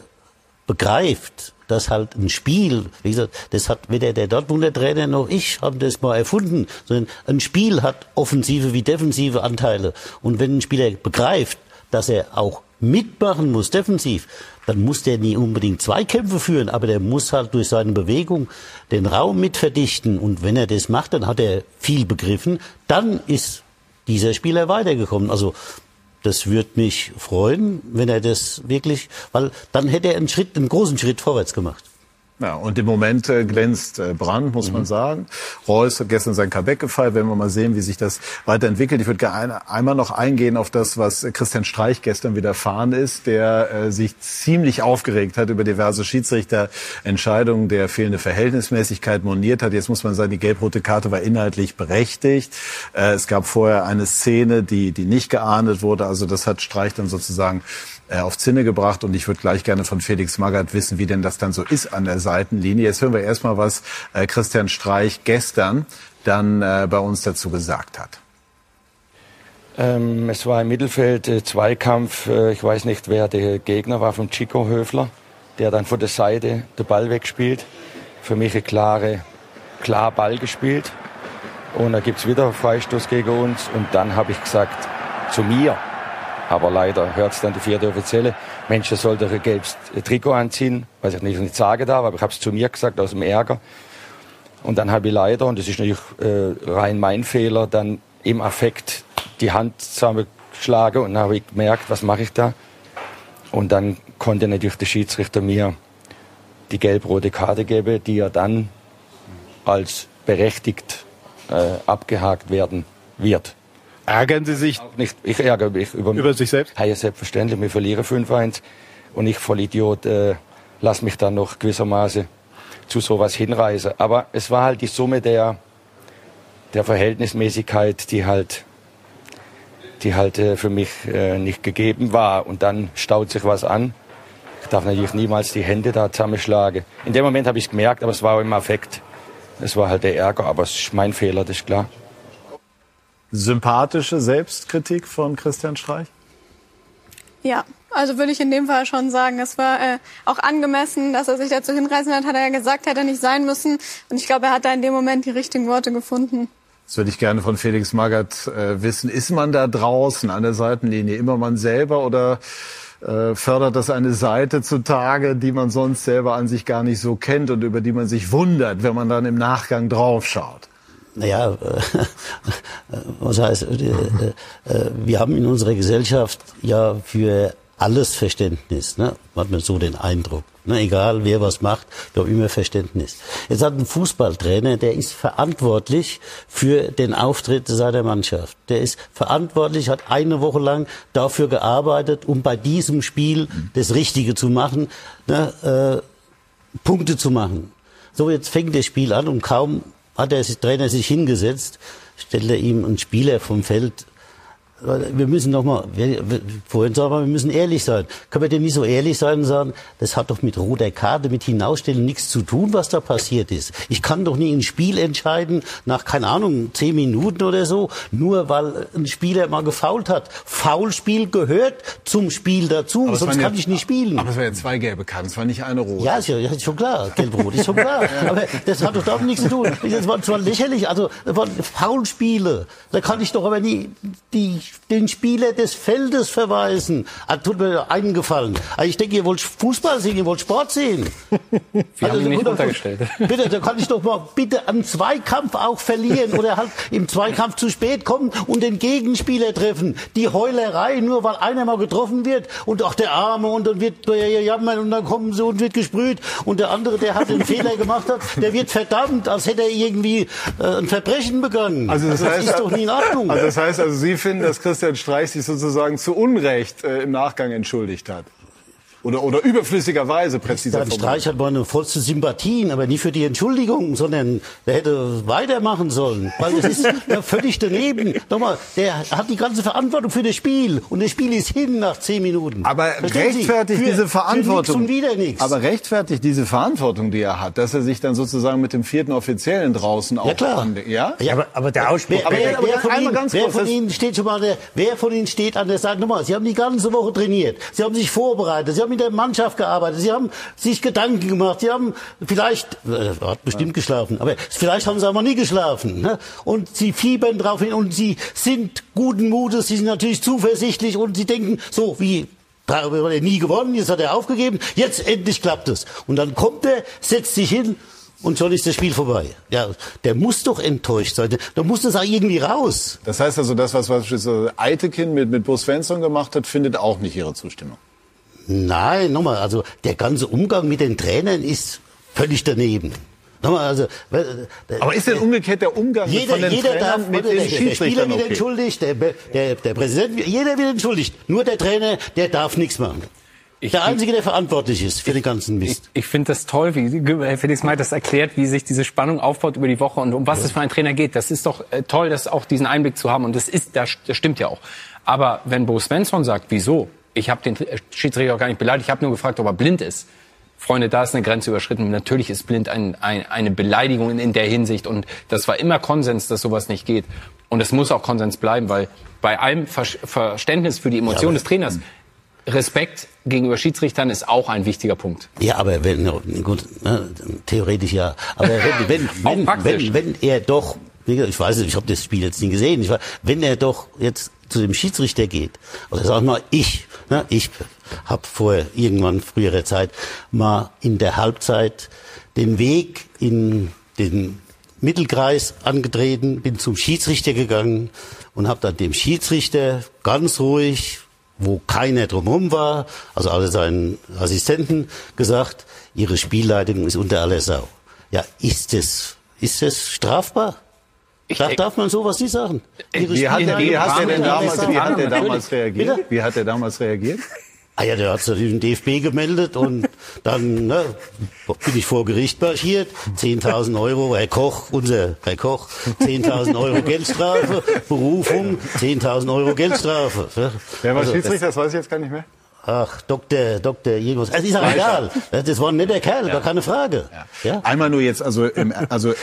begreift, dass halt ein Spiel, wie gesagt, das hat weder der Dortmunder Trainer noch ich haben das mal erfunden, sondern ein Spiel hat offensive wie defensive Anteile. Und wenn ein Spieler begreift, dass er auch mitmachen muss, defensiv, dann muss der nie unbedingt Zweikämpfe führen, aber der muss halt durch seine Bewegung den Raum mitverdichten. Und wenn er das macht, dann hat er viel begriffen. Dann ist dieser Spieler weitergekommen. Also das würde mich freuen, wenn er das wirklich, weil dann hätte er einen Schritt, einen großen Schritt vorwärts gemacht. Ja, und im Moment äh, glänzt äh, Brand, muss mhm. man sagen. Reus hat gestern sein Comeback gefeiert. Werden wir mal sehen, wie sich das weiterentwickelt. Ich würde gerne einmal noch eingehen auf das, was Christian Streich gestern widerfahren ist, der äh, sich ziemlich aufgeregt hat über diverse Schiedsrichterentscheidungen, der fehlende Verhältnismäßigkeit moniert hat. Jetzt muss man sagen, die gelb-rote Karte war inhaltlich berechtigt. Äh, es gab vorher eine Szene, die, die nicht geahndet wurde. Also das hat Streich dann sozusagen äh, auf Zinne gebracht. Und ich würde gleich gerne von Felix Magath wissen, wie denn das dann so ist an der Seitenlinie. Jetzt hören wir erstmal, was äh, Christian Streich gestern dann äh, bei uns dazu gesagt hat. Ähm, es war im Mittelfeld äh, Zweikampf. Äh, ich weiß nicht, wer der Gegner war von Chico Höfler, der dann von der Seite den Ball wegspielt. Für mich eine klare, klar Ball gespielt. Und da gibt es wieder Freistoß gegen uns. Und dann habe ich gesagt, zu mir, aber leider hört es dann die vierte Offizielle, Mensch, er sollte ein gelbes Trikot anziehen, was ich nicht, nicht sagen darf, aber ich habe es zu mir gesagt, aus dem Ärger. Und dann habe ich leider, und das ist natürlich äh, rein mein Fehler, dann im Affekt die Hand zusammengeschlagen und dann habe ich gemerkt, was mache ich da? Und dann konnte natürlich der Schiedsrichter mir die gelb-rote Karte geben, die ja dann als berechtigt äh, abgehakt werden wird. Ärgern Sie sich? Auch nicht. Ich ärgere mich über, über sich selbst? Ja, selbstverständlich. Wir verlieren 5-1 und ich, Vollidiot, äh, lass mich dann noch gewissermaßen zu sowas hinreißen. Aber es war halt die Summe der der Verhältnismäßigkeit, die halt, die halt äh, für mich äh, nicht gegeben war. Und dann staut sich was an. Ich darf natürlich niemals die Hände da zusammenschlagen. In dem Moment habe ich es gemerkt, aber es war auch im Affekt. Es war halt der Ärger, aber es ist mein Fehler, das ist klar. Sympathische Selbstkritik von Christian Streich? Ja, also würde ich in dem Fall schon sagen, es war äh, auch angemessen, dass er sich dazu hinreißen hat, hat er ja gesagt, hätte er nicht sein müssen. Und ich glaube, er hat da in dem Moment die richtigen Worte gefunden. Das würde ich gerne von Felix Magath äh, wissen. Ist man da draußen an der Seitenlinie immer man selber oder äh, fördert das eine Seite zutage, die man sonst selber an sich gar nicht so kennt und über die man sich wundert, wenn man dann im Nachgang draufschaut? Naja, äh, [laughs] was heißt, äh, äh, wir haben in unserer Gesellschaft ja für alles Verständnis, ne? hat man so den Eindruck. Ne? Egal wer was macht, wir haben immer Verständnis. Jetzt hat ein Fußballtrainer, der ist verantwortlich für den Auftritt seiner Mannschaft. Der ist verantwortlich, hat eine Woche lang dafür gearbeitet, um bei diesem Spiel das Richtige zu machen, ne? äh, Punkte zu machen. So, jetzt fängt das Spiel an und kaum hat der Trainer sich hingesetzt, stellt er ihm einen Spieler vom Feld wir müssen noch mal, vorhin sagen wir, wir müssen ehrlich sein. Können wir denn nicht so ehrlich sein und sagen, das hat doch mit roter Karte, mit Hinausstellen nichts zu tun, was da passiert ist. Ich kann doch nie ein Spiel entscheiden nach, keine Ahnung, zehn Minuten oder so, nur weil ein Spieler mal gefault hat. Foulspiel gehört zum Spiel dazu, aber sonst kann ja, ich nicht spielen. Aber es war ja zwei gelbe Karten, es war nicht eine rote. Ja, ist, ja, ist schon klar, gelb-rot, ist schon klar. [laughs] aber das hat doch damit nichts zu tun. Das war zwar lächerlich, also das waren Foulspiele. Da kann ich doch aber nie die den Spieler des Feldes verweisen. Hat tut mir einen gefallen. Also ich denke, ihr wollt Fußball sehen, ihr wollt Sport sehen. [laughs] Wir also, haben ihn nicht untergestellt. [laughs] Bitte, da kann ich doch mal bitte einen Zweikampf auch verlieren oder halt im Zweikampf zu spät kommen und den Gegenspieler treffen. Die Heulerei, nur weil einer mal getroffen wird und auch der Arme und dann wird jammern und dann kommen sie und wird gesprüht und der andere, der hat den [laughs] Fehler gemacht hat, der wird verdammt, als hätte er irgendwie äh, ein Verbrechen begangen. Also das, also das heißt, ist doch nie in Ordnung. Also das heißt, also Sie finden, Christian Streich sich sozusagen zu Unrecht äh, im Nachgang entschuldigt hat. Oder, oder überflüssigerweise präziser Dann Streich hat meine vollste Sympathien, aber nicht für die Entschuldigung, sondern der hätte weitermachen sollen. Weil das ist [laughs] ja völlig daneben. Nochmal, der hat die ganze Verantwortung für das Spiel. Und das Spiel ist hin nach zehn Minuten. Aber Verstehen rechtfertigt diese Verantwortung. Aber rechtfertigt diese Verantwortung, die er hat, dass er sich dann sozusagen mit dem vierten Offiziellen draußen auch. Ja, klar. ja? ja? Aber, aber der Ausspruch. Wer, wer, wer, von, Ihnen, wer von Ihnen steht schon mal, der, wer von Ihnen steht an der Seite? Nochmal, Sie haben die ganze Woche trainiert. Sie haben sich vorbereitet. Sie haben mit der Mannschaft gearbeitet. Sie haben sich Gedanken gemacht. Sie haben vielleicht, äh, hat bestimmt ja. geschlafen, aber vielleicht haben sie aber nie geschlafen. Ne? Und sie fiebern drauf hin und sie sind guten Mutes. Sie sind natürlich zuversichtlich und sie denken so wie da hat er nie gewonnen, jetzt hat er aufgegeben, jetzt endlich klappt es. Und dann kommt er, setzt sich hin und schon ist das Spiel vorbei. Ja, der muss doch enttäuscht sein. Da muss das auch irgendwie raus. Das heißt also, das, was beispielsweise Eitekin mit, mit Bo Svensson gemacht hat, findet auch nicht Ihre Zustimmung. Nein, nochmal, also der ganze Umgang mit den Trainern ist völlig daneben. Nochmal, also, Aber ist denn umgekehrt der Umgang jeder, von den jeder Trainern darf, mit den der, Spieler wird okay. entschuldigt, der, der, der Präsident, jeder wird entschuldigt. Nur der Trainer, der darf nichts machen. Ich, der Einzige, der verantwortlich ist für den ganzen Mist. Ich, ich finde das toll, wie Herr Felix May das erklärt, wie sich diese Spannung aufbaut über die Woche und um was ja. es für einen Trainer geht. Das ist doch äh, toll, das auch diesen Einblick zu haben. Und das ist, das, das stimmt ja auch. Aber wenn Bo Svensson sagt, wieso? Ich habe den Schiedsrichter auch gar nicht beleidigt. Ich habe nur gefragt, ob er blind ist. Freunde, da ist eine Grenze überschritten. Natürlich ist blind ein, ein, eine Beleidigung in, in der Hinsicht. Und das war immer Konsens, dass sowas nicht geht. Und es muss auch Konsens bleiben, weil bei allem Ver Verständnis für die Emotionen ja, des Trainers, Respekt gegenüber Schiedsrichtern ist auch ein wichtiger Punkt. Ja, aber wenn, gut, ne, theoretisch ja. Aber wenn, [laughs] wenn, wenn, wenn, wenn er doch, ich weiß nicht, ich habe das Spiel jetzt nie gesehen, ich wenn er doch jetzt zu dem Schiedsrichter geht, oder sag mal, ich, ne, ich habe vor irgendwann früherer Zeit mal in der Halbzeit den Weg in den Mittelkreis angetreten, bin zum Schiedsrichter gegangen und habe dann dem Schiedsrichter ganz ruhig, wo keiner drumherum war, also alle seinen Assistenten, gesagt, Ihre Spielleitung ist unter aller Sau. Ja, ist das, ist das strafbar? Darf, darf man sowas nicht sagen? Wie hat, wie hat er denn damals, wie hat er damals reagiert? Wie hat er damals reagiert? Ah ja, der hat sich den DFB gemeldet und dann ne, bin ich vor Gericht marschiert. 10.000 Euro, Herr Koch, unser Herr Koch, 10.000 Euro Geldstrafe, Berufung, 10.000 Euro Geldstrafe. Wer war Also, Schiedsrichter? Das weiß ich jetzt gar nicht mehr. Ach, Doktor, Doktor, irgendwas. Es ist auch egal. Das war nicht der Kerl, gar keine Frage. Ja. Einmal nur jetzt, also, im, also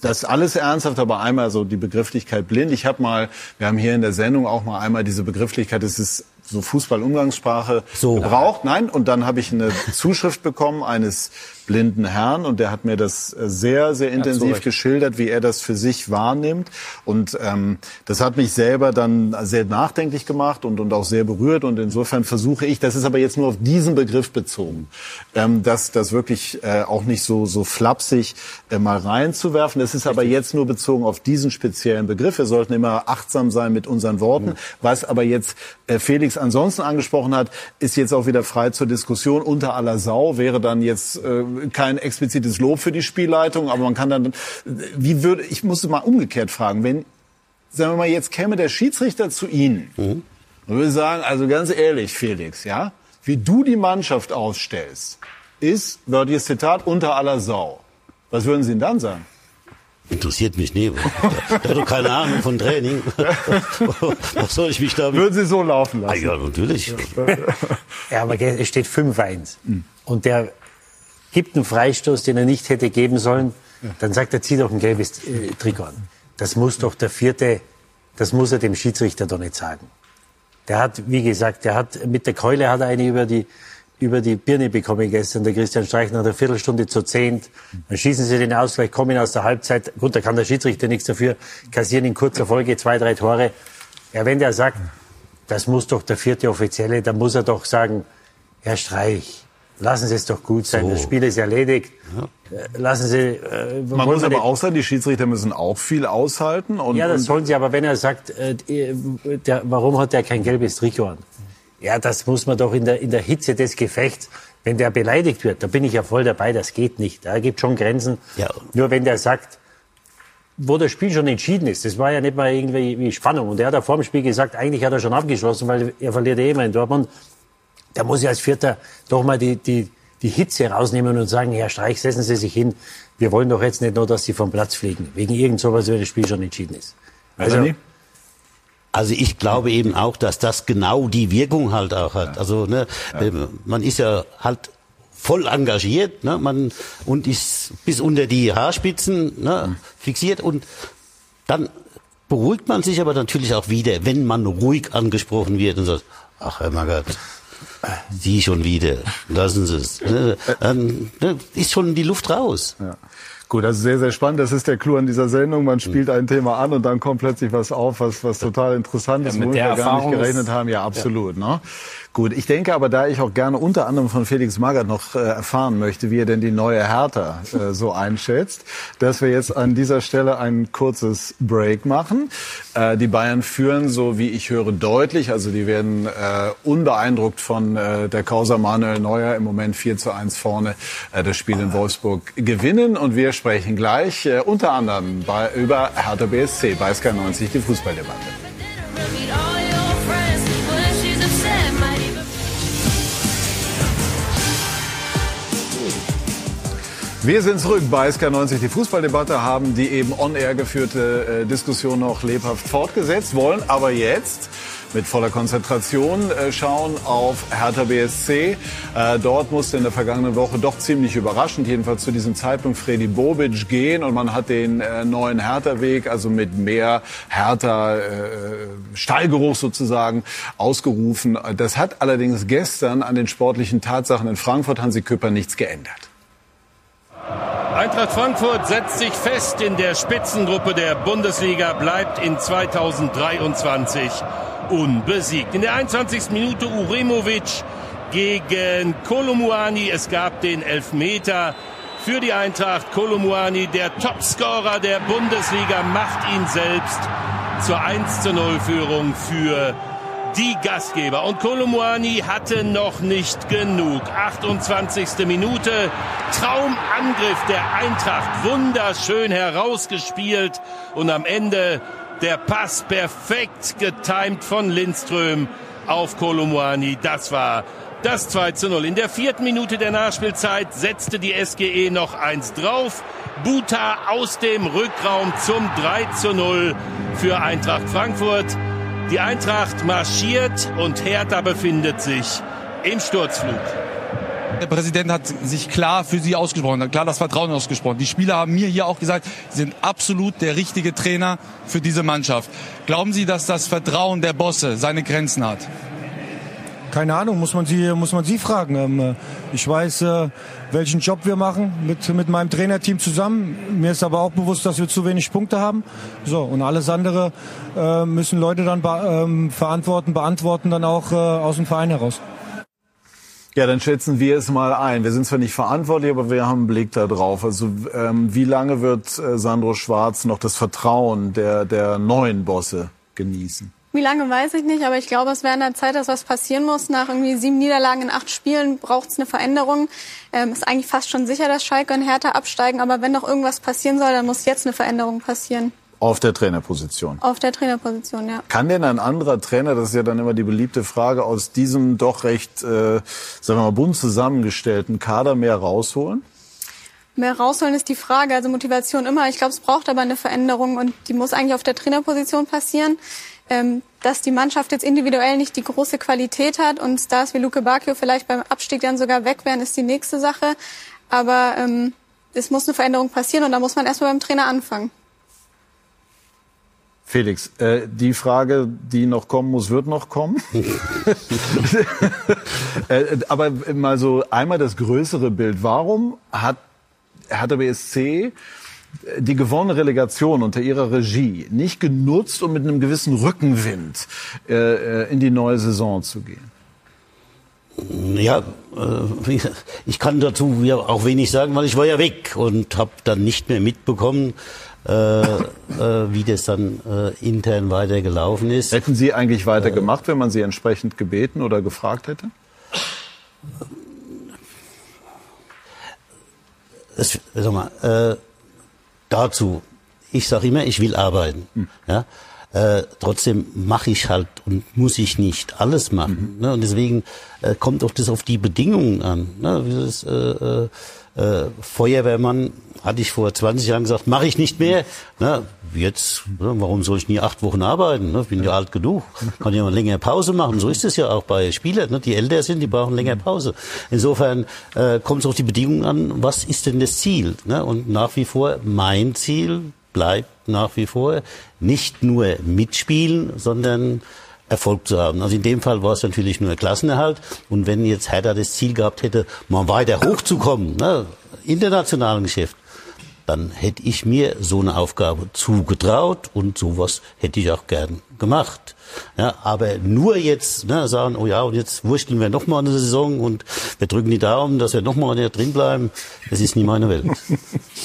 das ist alles ernsthaft, aber einmal so die Begrifflichkeit blind. Ich habe mal, wir haben hier in der Sendung auch mal einmal diese Begrifflichkeit, es ist so Fußball-Umgangssprache So. gebraucht. Nein, und dann habe ich eine Zuschrift bekommen eines blinden Herrn und der hat mir das äh, sehr, sehr intensiv Recht. geschildert, wie er das für sich wahrnimmt. Und ähm, das hat mich selber dann sehr nachdenklich gemacht und, und auch sehr berührt. Und insofern versuche ich, das ist aber jetzt nur auf diesen Begriff bezogen, ähm, das, das wirklich äh, auch nicht so, so flapsig äh, mal reinzuwerfen. Das ist aber jetzt nur bezogen auf diesen speziellen Begriff. Wir sollten immer achtsam sein mit unseren Worten. Was aber jetzt äh, Felix ansonsten angesprochen hat, ist jetzt auch wieder frei zur Diskussion. Unter aller Sau wäre dann jetzt äh, kein explizites Lob für die Spielleitung, aber man kann dann, wie würde, ich muss mal umgekehrt fragen, wenn, sagen wir mal, jetzt käme der Schiedsrichter zu Ihnen und würde sagen, also ganz ehrlich, Felix, ja, wie du die Mannschaft ausstellst, ist, wörtliches Zitat, unter aller Sau. Was würden Sie denn dann sagen? Interessiert mich nicht. Der hat doch keine Ahnung von Training. [laughs] Was soll ich mich da... Würden Sie so laufen Ah, lassen? ja, natürlich. Ja, aber es steht 5-1. Und der gibt einen Freistoß, den er nicht hätte geben sollen. Dann sagt er, zieh doch ein gelbes äh, Trikot an. Das muss doch der vierte, das muss er dem Schiedsrichter doch nicht sagen. Der hat, wie gesagt, der hat, mit der Keule hat er eine über die, über die Birne bekommen gestern, der Christian Streich nach einer Viertelstunde zu zehnt. Dann schießen sie den Ausgleich, kommen aus der Halbzeit. Gut, da kann der Schiedsrichter nichts dafür, kassieren in kurzer Folge zwei, drei Tore. Ja, wenn der sagt, das muss doch der vierte Offizielle, dann muss er doch sagen, Herr Streich, lassen Sie es doch gut sein, So. das Spiel ist erledigt. Äh, Lassen Sie, äh, Man muss aber auch sagen, die Schiedsrichter müssen auch viel aushalten. Und, ja, das und sollen sie, aber wenn er sagt, äh, äh, der, warum hat er kein gelbes Trikot an? Ja, das muss man doch in der, in der Hitze des Gefechts, wenn der beleidigt wird, da bin ich ja voll dabei, das geht nicht. Da gibt schon Grenzen. Ja. Nur wenn der sagt, wo das Spiel schon entschieden ist, das war ja nicht mal irgendwie wie Spannung. Und er hat ja vor dem Spiel gesagt, eigentlich hat er schon abgeschlossen, weil er verliert ja immer in Dortmund. Da muss ich als Vierter doch mal die, die, die Hitze rausnehmen und sagen, Herr Streich, setzen Sie sich hin. Wir wollen doch jetzt nicht nur, dass Sie vom Platz fliegen. Wegen irgend sowas, wenn das Spiel schon entschieden ist. Also, Melanie? Also ich glaube eben auch, dass das genau die Wirkung halt auch hat. Also ne, ähm, man ist ja halt voll engagiert, ne, man und ist bis unter die Haarspitzen ne, fixiert und dann beruhigt man sich aber natürlich auch wieder, wenn man ruhig angesprochen wird und sagt, ach Herr Magath, Sie schon wieder, lassen Sie es. Ne, dann ne, ist schon die Luft raus. Ja. Gut, das ist sehr, sehr spannend. Das ist der Clou an dieser Sendung. Man spielt ein Thema an und dann kommt plötzlich was auf, was, was total interessant ist, mit womit der wir gar nicht Erfahrung gerechnet ist- haben. Ja, absolut. Ne? Gut, ich denke aber, da ich auch gerne unter anderem von Felix Magath noch äh, erfahren möchte, wie er denn die neue Hertha äh, so einschätzt, dass wir jetzt an dieser Stelle ein kurzes Break machen. Äh, die Bayern führen, so wie ich höre, deutlich. Also die werden äh, unbeeindruckt von äh, der Causa Manuel Neuer im Moment 4 zu 1 vorne äh, das Spiel in Wolfsburg gewinnen. Und wir sprechen gleich unter anderem bei, über Hertha BSC bei Sky 90, die Fußballdebatte. Wir sind zurück bei SK90, die Fußballdebatte, haben die eben on-air geführte äh, Diskussion noch lebhaft fortgesetzt, wollen aber jetzt mit voller Konzentration äh, schauen auf Hertha BSC. Äh, dort musste in der vergangenen Woche doch ziemlich überraschend, jedenfalls zu diesem Zeitpunkt, Freddy Bobic gehen und man hat den äh, neuen Hertha-Weg, also mit mehr Hertha äh, sozusagen, ausgerufen. Das hat allerdings gestern an den sportlichen Tatsachen in Frankfurt Hansi Küpper nichts geändert. Eintracht Frankfurt setzt sich fest in der Spitzengruppe der Bundesliga, bleibt in 2023 unbesiegt. In der 21. Minute Uremovic gegen Kolomuani. Es gab den Elfmeter für die Eintracht. Kolomuani, der Topscorer der Bundesliga, macht ihn selbst zur 1 zu 0 Führung für die Gastgeber. Und Kolomuani hatte noch nicht genug. 28. Minute, Traumangriff der Eintracht, wunderschön herausgespielt und am Ende der Pass perfekt getimt von Lindström auf Kolomwani. Das war das 2 zu 0. In der vierten Minute der Nachspielzeit setzte die SGE noch eins drauf. Buta aus dem Rückraum zum 3 zu 0 für Eintracht Frankfurt. Die Eintracht marschiert und Hertha befindet sich im Sturzflug. Der Präsident hat sich klar für sie ausgesprochen, hat klar das Vertrauen ausgesprochen. Die Spieler haben mir hier auch gesagt, sie sind absolut der richtige Trainer für diese Mannschaft. Glauben Sie, dass das Vertrauen der Bosse seine Grenzen hat? Keine Ahnung, muss man sie, muss man sie fragen. Ähm, ich weiß, äh, welchen Job wir machen mit, mit meinem Trainerteam zusammen. Mir ist aber auch bewusst, dass wir zu wenig Punkte haben. So, und alles andere äh, müssen Leute dann ähm, verantworten, beantworten, dann auch äh, aus dem Verein heraus. Ja, dann schätzen wir es mal ein. Wir sind zwar nicht verantwortlich, aber wir haben einen Blick da drauf. Also ähm, wie lange wird äh, Sandro Schwarz noch das Vertrauen der, der neuen Bosse genießen? Wie lange weiß ich nicht, aber ich glaube, es wäre in der Zeit, dass was passieren muss. Nach irgendwie sieben Niederlagen in acht Spielen braucht es eine Veränderung. Ähm, ist eigentlich fast schon sicher, dass Schalke und Hertha absteigen. Aber wenn noch irgendwas passieren soll, dann muss jetzt eine Veränderung passieren. Auf der Trainerposition. Auf der Trainerposition, ja. Kann denn ein anderer Trainer, das ist ja dann immer die beliebte Frage, aus diesem doch recht, äh, sagen wir mal, bunt zusammengestellten Kader mehr rausholen? Mehr rausholen ist die Frage. Also Motivation immer. Ich glaube, es braucht aber eine Veränderung und die muss eigentlich auf der Trainerposition passieren. Ähm, dass die Mannschaft jetzt individuell nicht die große Qualität hat und Stars wie Luke Bacchio vielleicht beim Abstieg dann sogar weg wären, ist die nächste Sache. Aber ähm, es muss eine Veränderung passieren und da muss man erstmal beim Trainer anfangen. Felix, äh, die Frage, die noch kommen muss, wird noch kommen. [laughs] äh, aber mal so einmal das größere Bild. Warum hat Hertha BSC die gewonnene Relegation unter ihrer Regie nicht genutzt, um mit einem gewissen Rückenwind äh, äh in die neue Saison zu gehen? Ja, äh, ich kann dazu auch wenig sagen, weil ich war ja weg und habe dann nicht mehr mitbekommen, äh, äh, wie das dann äh, intern weiter gelaufen ist. Hätten Sie eigentlich weitergemacht, wenn man Sie entsprechend gebeten oder gefragt hätte? Es, sag mal, dazu. Ich sage immer, ich will arbeiten. Mhm. Ja? Äh, trotzdem mache ich halt und muss ich nicht alles machen. Mhm. Ne? Und deswegen äh, kommt auch das auf die Bedingungen an. Ne? Dieses, äh, äh, Feuerwehrmann hatte ich vor 20 Jahren gesagt, mache ich nicht mehr. Ne? Jetzt, ne? warum soll ich nie acht Wochen arbeiten? Ne? Bin ja alt genug. Kann ja mal länger Pause machen. So ist es ja auch bei Spielern. Ne? Die älter sind, die brauchen länger Pause. Insofern äh, kommt es auf die Bedingungen an, was ist denn das Ziel? Ne? Und nach wie vor mein Ziel bleibt nach wie vor nicht nur mitspielen, sondern Erfolg zu haben. Also in dem Fall war es natürlich nur Klassenerhalt. Und wenn jetzt Hertha das Ziel gehabt hätte, mal weiter hochzukommen, ne, internationalen Geschäft, dann hätte ich mir so eine Aufgabe zugetraut und sowas hätte ich auch gern gemacht. Ja, aber nur jetzt ne, sagen, oh ja, und jetzt wurschteln wir nochmal eine Saison und wir drücken die Daumen, dass wir nochmal drin bleiben, das ist nie meine Welt. [laughs]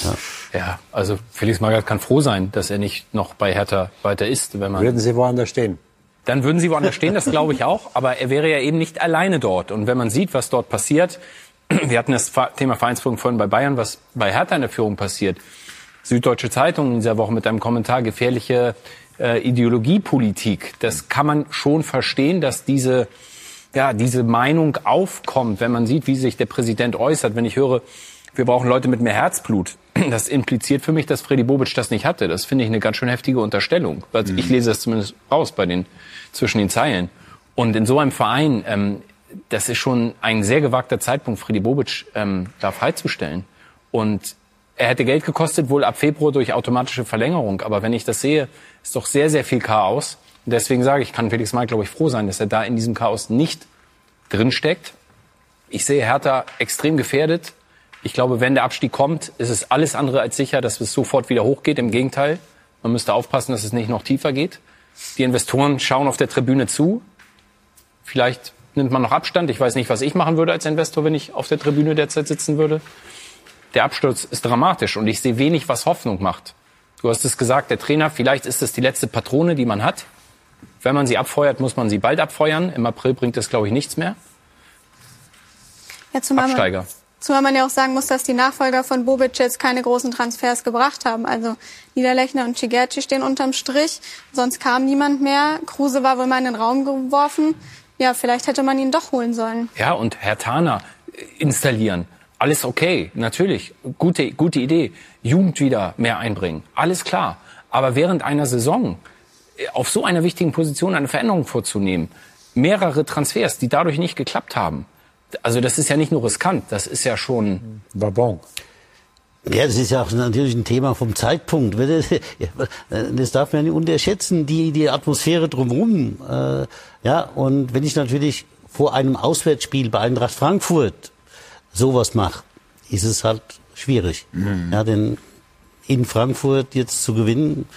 Ja. ja, also Felix Magath kann froh sein, dass er nicht noch bei Hertha weiter ist. Wenn man würden Sie woanders stehen? Dann würden Sie woanders stehen, das glaube ich auch. Aber er wäre ja eben nicht alleine dort. Und wenn man sieht, was dort passiert, [clears throat] wir hatten das Thema Vereinsführung vorhin bei Bayern, was bei Hertha in der Führung passiert. Süddeutsche Zeitung in dieser Woche mit einem Kommentar gefährliche äh, Ideologiepolitik. Das kann man schon verstehen, dass diese ja, diese Meinung aufkommt, wenn man sieht, wie sich der Präsident äußert. Wenn ich höre, wir brauchen Leute mit mehr Herzblut, [clears throat] das impliziert für mich, dass Freddy Bobic das nicht hatte. Das finde ich eine ganz schön heftige Unterstellung. Also mhm. Ich lese das zumindest raus bei den, zwischen den Zeilen. Und in so einem Verein ähm, das ist schon ein sehr gewagter Zeitpunkt, Freddy Bobic ähm, da freizustellen. Und er hätte Geld gekostet, wohl ab Februar durch automatische Verlängerung. Aber wenn ich das sehe, ist doch sehr, sehr viel Chaos. Und deswegen sage ich, kann Felix Mal, glaube ich, froh sein, dass er da in diesem Chaos nicht drinsteckt. Ich sehe Hertha extrem gefährdet. Ich glaube, wenn der Abstieg kommt, ist es alles andere als sicher, dass es sofort wieder hochgeht. Im Gegenteil, man müsste aufpassen, dass es nicht noch tiefer geht. Die Investoren schauen auf der Tribüne zu. Vielleicht nimmt man noch Abstand. Ich weiß nicht, was ich machen würde als Investor, wenn ich auf der Tribüne derzeit sitzen würde. Der Absturz ist dramatisch und ich sehe wenig, was Hoffnung macht. Du hast es gesagt, der Trainer, vielleicht ist es die letzte Patrone, die man hat. Wenn man sie abfeuert, muss man sie bald abfeuern. Im April bringt es, glaube ich, nichts mehr. Ja, Absteiger. Zumal man ja auch sagen muss, dass die Nachfolger von Bobic jetzt keine großen Transfers gebracht haben. Also Niederlechner und Cigerci stehen unterm Strich. Sonst kam niemand mehr. Kruse war wohl mal in den Raum geworfen ja, vielleicht hätte man ihn doch holen sollen. Ja, und Herr Tana installieren. Alles okay, natürlich. Gute, gute Idee. Jugend wieder mehr einbringen. Alles klar. Aber während einer Saison äh, auf so einer wichtigen Position eine Veränderung vorzunehmen, mehrere Transfers, die dadurch nicht geklappt haben, also das ist ja nicht nur riskant, das ist ja schon... War bon. Ja, das ist ja auch natürlich ein Thema vom Zeitpunkt. [laughs] Das darf man nicht unterschätzen, die, die Atmosphäre drumherum. Äh, ja, und wenn ich natürlich vor einem Auswärtsspiel bei Eintracht Frankfurt sowas mache, ist es halt schwierig. Mhm. Ja, denn in Frankfurt jetzt zu gewinnen,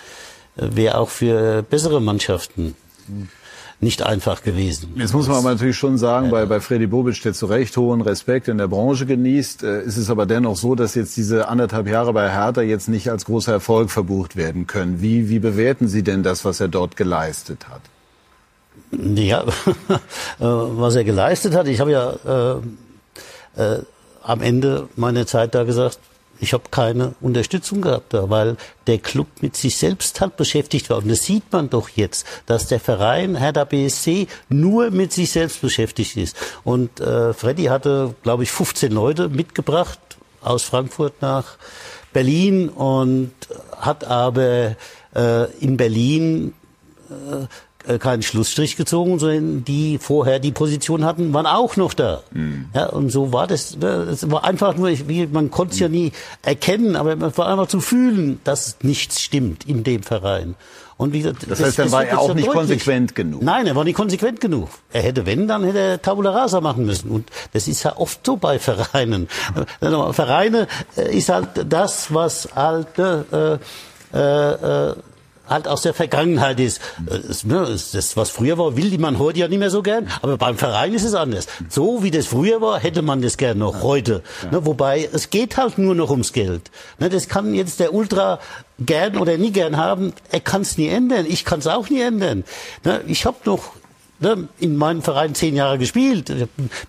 äh, wäre auch für bessere Mannschaften nicht einfach gewesen. Jetzt muss man aber natürlich schon sagen, bei, bei Freddy Bobic, der zu Recht hohen Respekt in der Branche genießt, äh, ist es aber dennoch so, dass jetzt diese anderthalb Jahre bei Hertha jetzt nicht als großer Erfolg verbucht werden können. Wie, wie bewerten Sie denn das, was er dort geleistet hat? Ja, [laughs] was er geleistet hat, ich habe ja äh, äh, am Ende meiner Zeit da gesagt, ich habe keine Unterstützung gehabt da, weil der Club mit sich selbst halt beschäftigt war. Und das sieht man doch jetzt, dass der Verein Hertha BSC nur mit sich selbst beschäftigt ist. Und äh, Freddy hatte, glaube ich, 15 Leute mitgebracht aus Frankfurt nach Berlin und hat aber äh, in Berlin äh, keinen Schlussstrich gezogen, sondern die vorher die Position hatten, waren auch noch da. Mhm. Ja, und so war das. Ne, es war einfach nur, wie, man konnte es ja nie erkennen, aber man war einfach zu fühlen, dass nichts stimmt in dem Verein. Und wie, das, das heißt, dann war er auch nicht deutlich. konsequent genug. Nein, er war nicht konsequent genug. Er hätte, wenn, dann hätte er Tabula Rasa machen müssen. Und das ist ja oft so bei Vereinen. Vereine äh, ist halt das, was halt äh, äh, äh, halt aus der Vergangenheit ist. Ne, das, was früher war, will die man heute ja nicht mehr so gern. Aber beim Verein ist es anders. So wie das früher war, hätte man das gern noch heute. Ne, wobei es geht halt nur noch ums Geld. Ne, das kann jetzt der Ultra gern oder nie gern haben. Er kann es nie ändern. Ich kann es auch nie ändern. Ich habe noch ne, in meinem Verein zehn Jahre gespielt.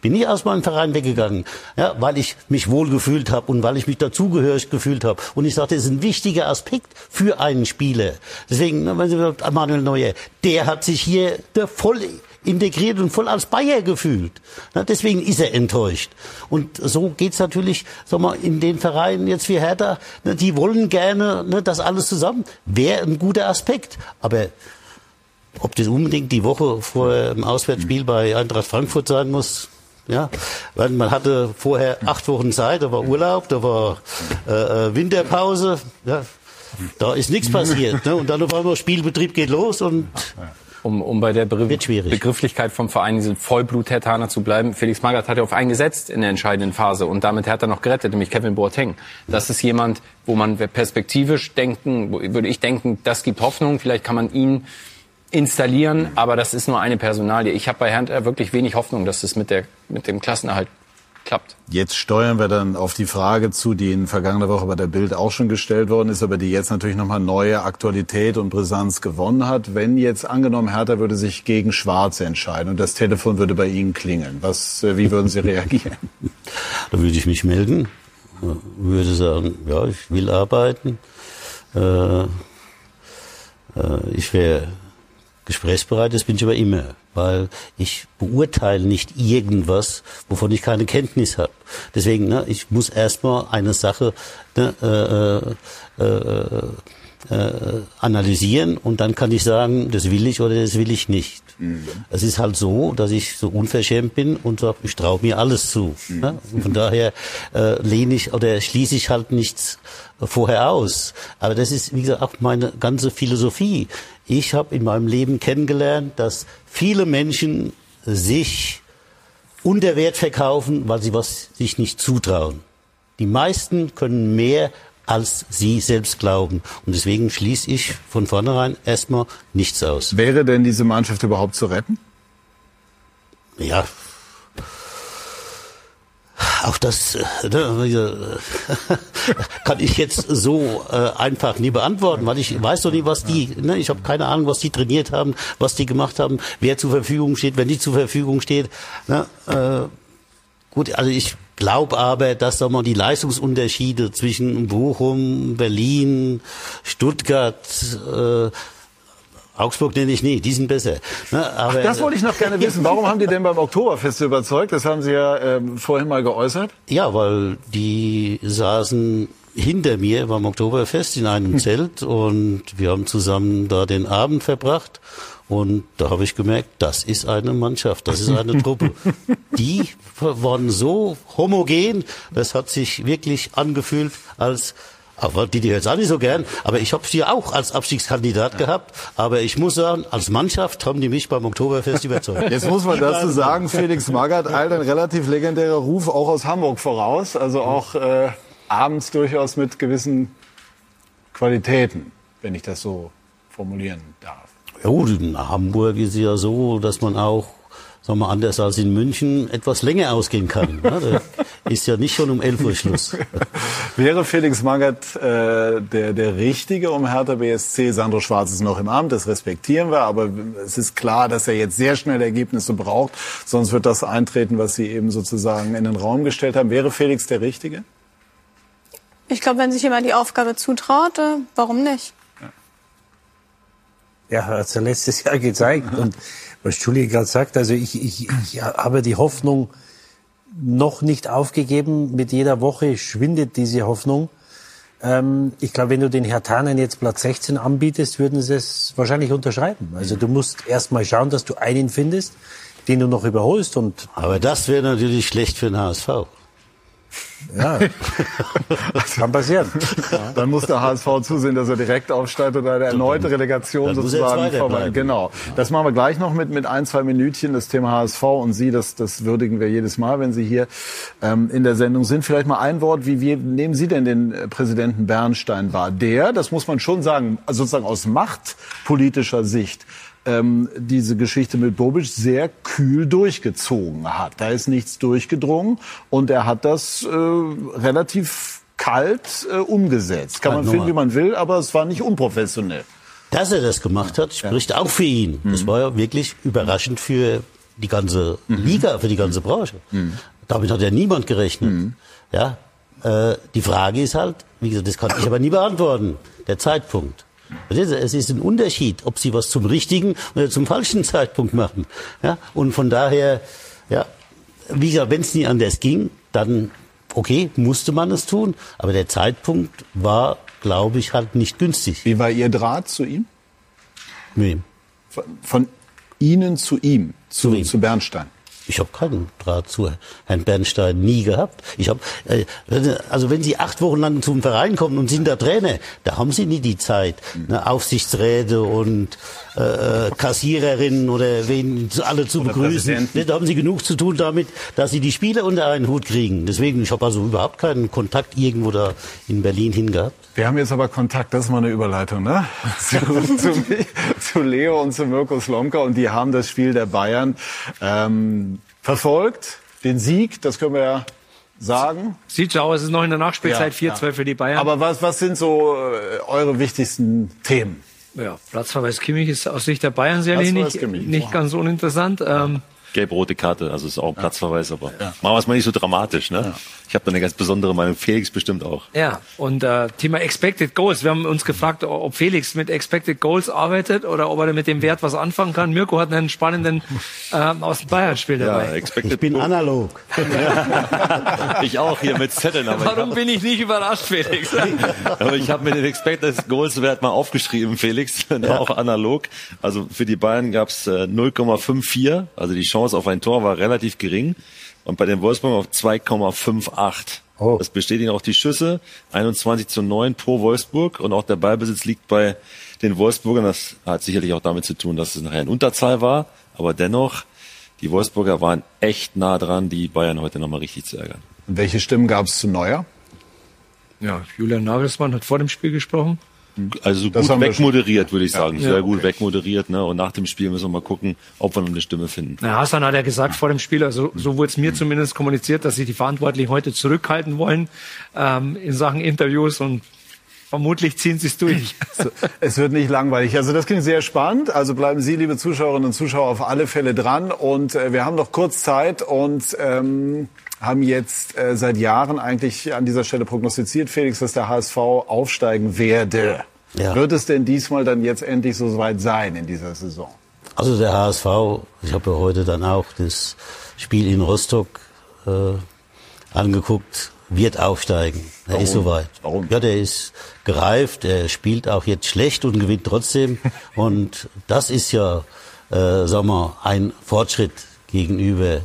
Bin nicht aus meinem Verein weggegangen, ja, weil ich mich wohl gefühlt habe und weil ich mich dazugehörig gefühlt habe. Und ich sagte, das ist ein wichtiger Aspekt für einen Spieler. Deswegen, ne, wenn Sie Manuel Neuer, der hat sich hier der voll integriert und voll als Bayer gefühlt. Na, deswegen ist er enttäuscht. Und so geht's natürlich sag mal, in den Vereinen jetzt wie Hertha. Ne, die wollen gerne ne, das alles zusammen. Wäre ein guter Aspekt. Aber ob das unbedingt die Woche vor dem Auswärtsspiel bei Eintracht Frankfurt sein muss, ja, weil man hatte vorher acht Wochen Zeit, da war Urlaub, da war äh, äh Winterpause, ja, da ist nichts [laughs] passiert. Ne? Und dann auf einmal Spielbetrieb geht los und um, um bei der Begr Begrifflichkeit vom Verein diesen Vollblut-Hertaner zu bleiben. Felix Magath hat ja auf einen gesetzt in der entscheidenden Phase und damit hat er noch gerettet, nämlich Kevin Boateng. Das ist jemand, wo man perspektivisch denken, würde ich denken, das gibt Hoffnung. Vielleicht kann man ihn installieren, aber das ist nur eine Personalie. Ich habe bei Hertha wirklich wenig Hoffnung, dass es mit, der, mit dem Klassenerhalt klappt. Jetzt steuern wir dann auf die Frage zu, die in vergangener Woche bei der Bild auch schon gestellt worden ist, aber die jetzt natürlich nochmal neue Aktualität und Brisanz gewonnen hat. Wenn jetzt angenommen, Hertha würde sich gegen Schwarz entscheiden und das Telefon würde bei Ihnen klingeln, was, äh, wie würden Sie reagieren? [laughs] Da würde ich mich melden, würde sagen, ja, ich will arbeiten. Äh, äh, ich wäre Gesprächsbereit, das bin ich aber immer, weil ich beurteile nicht irgendwas, wovon ich keine Kenntnis habe. Deswegen, ne, ich muss erstmal eine Sache ne, äh, äh, äh, analysieren und dann kann ich sagen, das will ich oder das will ich nicht. Mhm. Es ist halt so, dass ich so unverschämt bin und sage, ich traue mir alles zu. Mhm. Ne? von daher äh, lehne ich oder schließe ich halt nichts vorher aus. Aber das ist, wie gesagt, auch meine ganze Philosophie. Ich habe in meinem Leben kennengelernt, dass viele Menschen sich unter Wert verkaufen, weil sie was sich nicht zutrauen. Die meisten können mehr, als sie selbst glauben. Und deswegen schließe ich von vornherein erstmal nichts aus. Wäre denn diese Mannschaft überhaupt zu retten? Ja, auch das äh, ne, [laughs] kann ich jetzt so äh, einfach nie beantworten, weil ich weiß doch nicht, was die, ne, ich habe keine Ahnung, was die trainiert haben, was die gemacht haben, wer zur Verfügung steht, wenn die zur Verfügung steht. Ne, äh, gut, also ich glaube aber, dass sagen wir, die Leistungsunterschiede zwischen Bochum, Berlin, Stuttgart, äh, Augsburg nenne ich nie, die sind besser. Ne, Ach, das wollte ich noch gerne wissen. Warum haben die denn beim Oktoberfest überzeugt? Das haben Sie ja ähm, vorhin mal geäußert. Ja, weil die saßen hinter mir beim Oktoberfest in einem [laughs] Zelt und wir haben zusammen da den Abend verbracht. Und da habe ich gemerkt, das ist eine Mannschaft, das ist eine Truppe. [laughs] Die waren so homogen, das hat sich wirklich angefühlt als aber die, die hört auch nicht so gern, aber ich habe sie auch als Abstiegskandidat gehabt. Aber ich muss sagen, als Mannschaft haben die mich beim Oktoberfest überzeugt. Jetzt muss man dazu sagen, Felix Magath eilt ein relativ legendärer Ruf auch aus Hamburg voraus. Also auch äh, abends durchaus mit gewissen Qualitäten, wenn ich das so formulieren darf. Ja gut, in Hamburg ist es ja so, dass man auch sagen wir, anders als in München etwas länger ausgehen kann. Ne? Ist ja nicht schon um 11 Uhr Schluss. [laughs] Wäre Felix Magath äh, der, der Richtige um Hertha BSC? Sandro Schwarz ist noch im Amt, das respektieren wir, aber es ist klar, dass er jetzt sehr schnell Ergebnisse braucht, sonst wird das eintreten, was Sie eben sozusagen in den Raum gestellt haben. Wäre Felix der Richtige? Ich glaube, wenn sich jemand die Aufgabe zutraut, äh, warum nicht? Ja, hat es ja letztes Jahr gezeigt. Und was Julie gerade sagt, also ich, ich, ich habe die Hoffnung noch nicht aufgegeben. Mit jeder Woche schwindet diese Hoffnung. Ähm, ich glaube, wenn du den Hertanern jetzt Platz 16 anbietest, würden sie es wahrscheinlich unterschreiben. Also du musst erst mal schauen, dass du einen findest, den du noch überholst. Und Aber das wäre natürlich schlecht für den HSV. Ja, das [laughs] kann passieren. Dann muss der HSV zusehen, dass er direkt aufsteigt oder eine erneute Relegation Dann sozusagen. Genau. Das machen wir gleich noch mit, mit ein, zwei Minütchen. Das Thema HSV und Sie, das, das würdigen wir jedes Mal, wenn Sie hier ähm, in der Sendung sind. Vielleicht mal ein Wort, wie, wie nehmen Sie denn den äh, Präsidenten Bernstein wahr? Der, das muss man schon sagen, also sozusagen aus machtpolitischer Sicht, ähm, diese Geschichte mit Bobic sehr kühl durchgezogen hat. Da ist nichts durchgedrungen und er hat das äh, relativ kalt äh, umgesetzt. Kann Ja, man finden, wie man will, aber es war nicht unprofessionell. Dass er das gemacht hat, spricht auch für ihn. Das war ja wirklich überraschend für die ganze Liga, für die ganze Branche. Damit hat ja niemand gerechnet. Ja, äh, die Frage ist halt, wie gesagt, das kann ich aber nie beantworten, der Zeitpunkt. Es ist ein Unterschied, ob Sie was zum richtigen oder zum falschen Zeitpunkt machen. Ja, und von daher, ja, wie gesagt, wenn es nie anders ging, dann okay, musste man es tun, aber der Zeitpunkt war, glaube ich, halt nicht günstig. Wie war Ihr Draht zu ihm? Wem? Von, von Ihnen zu ihm, zu, zu Bernstein. Ich habe keinen Draht zu Herrn Bernstein nie gehabt. Ich habe, äh, also wenn Sie acht Wochen lang zum Verein kommen und sind da Trainer, da haben Sie nie die Zeit, ne, Aufsichtsräte und äh, Kassiererinnen oder wen alle zu Oder begrüßen. Ne, Da haben Sie genug zu tun damit, dass Sie die Spieler unter einen Hut kriegen. Deswegen, ich habe also überhaupt keinen Kontakt irgendwo da in Berlin hingehabt. Wir haben jetzt aber Kontakt, das ist mal eine Überleitung, ne? [laughs] Zu, zu, zu Leo und zu Mirko Slomka und die haben das Spiel der Bayern ähm, verfolgt. Den Sieg, das können wir ja sagen. Sieht so aus, es ist noch in der Nachspielzeit Ja, 4-2 ja. für die Bayern. Aber was, was sind so äh, eure wichtigsten Themen? ja, Platzverweis Kimmich ist aus Sicht der Bayern sehr Platzverweis nicht, nicht ganz uninteressant. Ähm, Gelb-rote Karte, also ist auch ein Platzverweis, aber machen wir es mal nicht so dramatisch. Ne? Ich habe da eine ganz besondere Meinung, Felix bestimmt auch. Ja, und äh, Thema Expected Goals. Wir haben uns gefragt, ob Felix mit Expected Goals arbeitet oder ob er mit dem Wert was anfangen kann. Mirko hat einen spannenden äh, aus dem Bayern-Spiel dabei. expected Ich bin analog. [laughs] ich auch hier mit Zetteln. Aber Warum ich bin ich nicht überrascht, Felix? [laughs] aber ich habe mir den Expected Goals Wert mal aufgeschrieben, Felix, [laughs] auch analog. Also für die Bayern gab es äh, 0,54, also die Chance auf ein Tor war relativ gering. Und bei den Wolfsburg auf 2,58. Das bestätigen auch die Schüsse. 21 zu 9 pro Wolfsburg. Und auch der Ballbesitz liegt bei den Wolfsburgern. Das hat sicherlich auch damit zu tun, dass es nachher in Unterzahl war. Aber dennoch, die Wolfsburger waren echt nah dran, die Bayern heute nochmal richtig zu ärgern. Und welche Stimmen gab es zu Neuer? Ja, Julian Nagelsmann hat vor dem Spiel gesprochen. Also Das gut wegmoderiert, würde ich sagen. Ja. Sehr gut wegmoderiert. Ne? Und nach dem Spiel müssen wir mal gucken, ob wir noch eine Stimme finden. Na, Hassan hat ja gesagt vor dem Spiel, also so wurde es mir zumindest kommuniziert, dass sich die Verantwortlichen heute zurückhalten wollen ähm, in Sachen Interviews und vermutlich ziehen sie es durch. [laughs] So, es wird nicht langweilig. Also das klingt sehr spannend. Also bleiben Sie, liebe Zuschauerinnen und Zuschauer, auf alle Fälle dran. Und äh, wir haben noch kurz Zeit und ähm, haben jetzt äh, seit Jahren eigentlich an dieser Stelle prognostiziert, Felix, dass der HSV aufsteigen werde. Ja. Wird es denn diesmal dann jetzt endlich so weit sein in dieser Saison? Also der HSV, ich habe ja heute dann auch das Spiel in Rostock äh, angeguckt, wird aufsteigen. Er Warum? ist soweit. Warum? Ja, der ist gereift, er spielt auch jetzt schlecht und gewinnt trotzdem. [laughs] und das ist ja, äh, sagen wir, ein Fortschritt gegenüber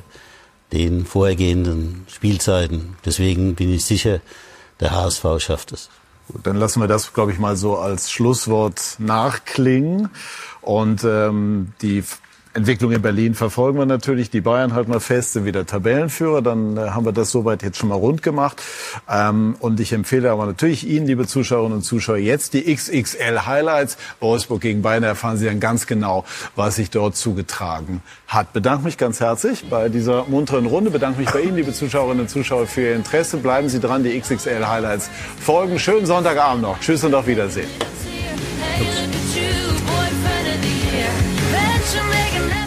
den vorhergehenden Spielzeiten. Deswegen bin ich sicher, der HSV schafft es. Gut, dann lassen wir das, glaube ich, mal so als Schlusswort nachklingen. Und ähm, die Entwicklung in Berlin verfolgen wir natürlich. Die Bayern halten wir fest, sind wieder Tabellenführer. Dann äh, haben wir das soweit jetzt schon mal rund gemacht. Ähm, und ich empfehle aber natürlich Ihnen, liebe Zuschauerinnen und Zuschauer, jetzt die XXL Highlights. Wolfsburg gegen Bayern erfahren Sie dann ganz genau, was sich dort zugetragen hat. Bedanke mich ganz herzlich bei dieser munteren Runde. Bedanke mich bei Ihnen, liebe Zuschauerinnen und Zuschauer, für Ihr Interesse. Bleiben Sie dran, die XXL Highlights folgen. Schönen Sonntagabend noch. Tschüss und auf Wiedersehen. you're making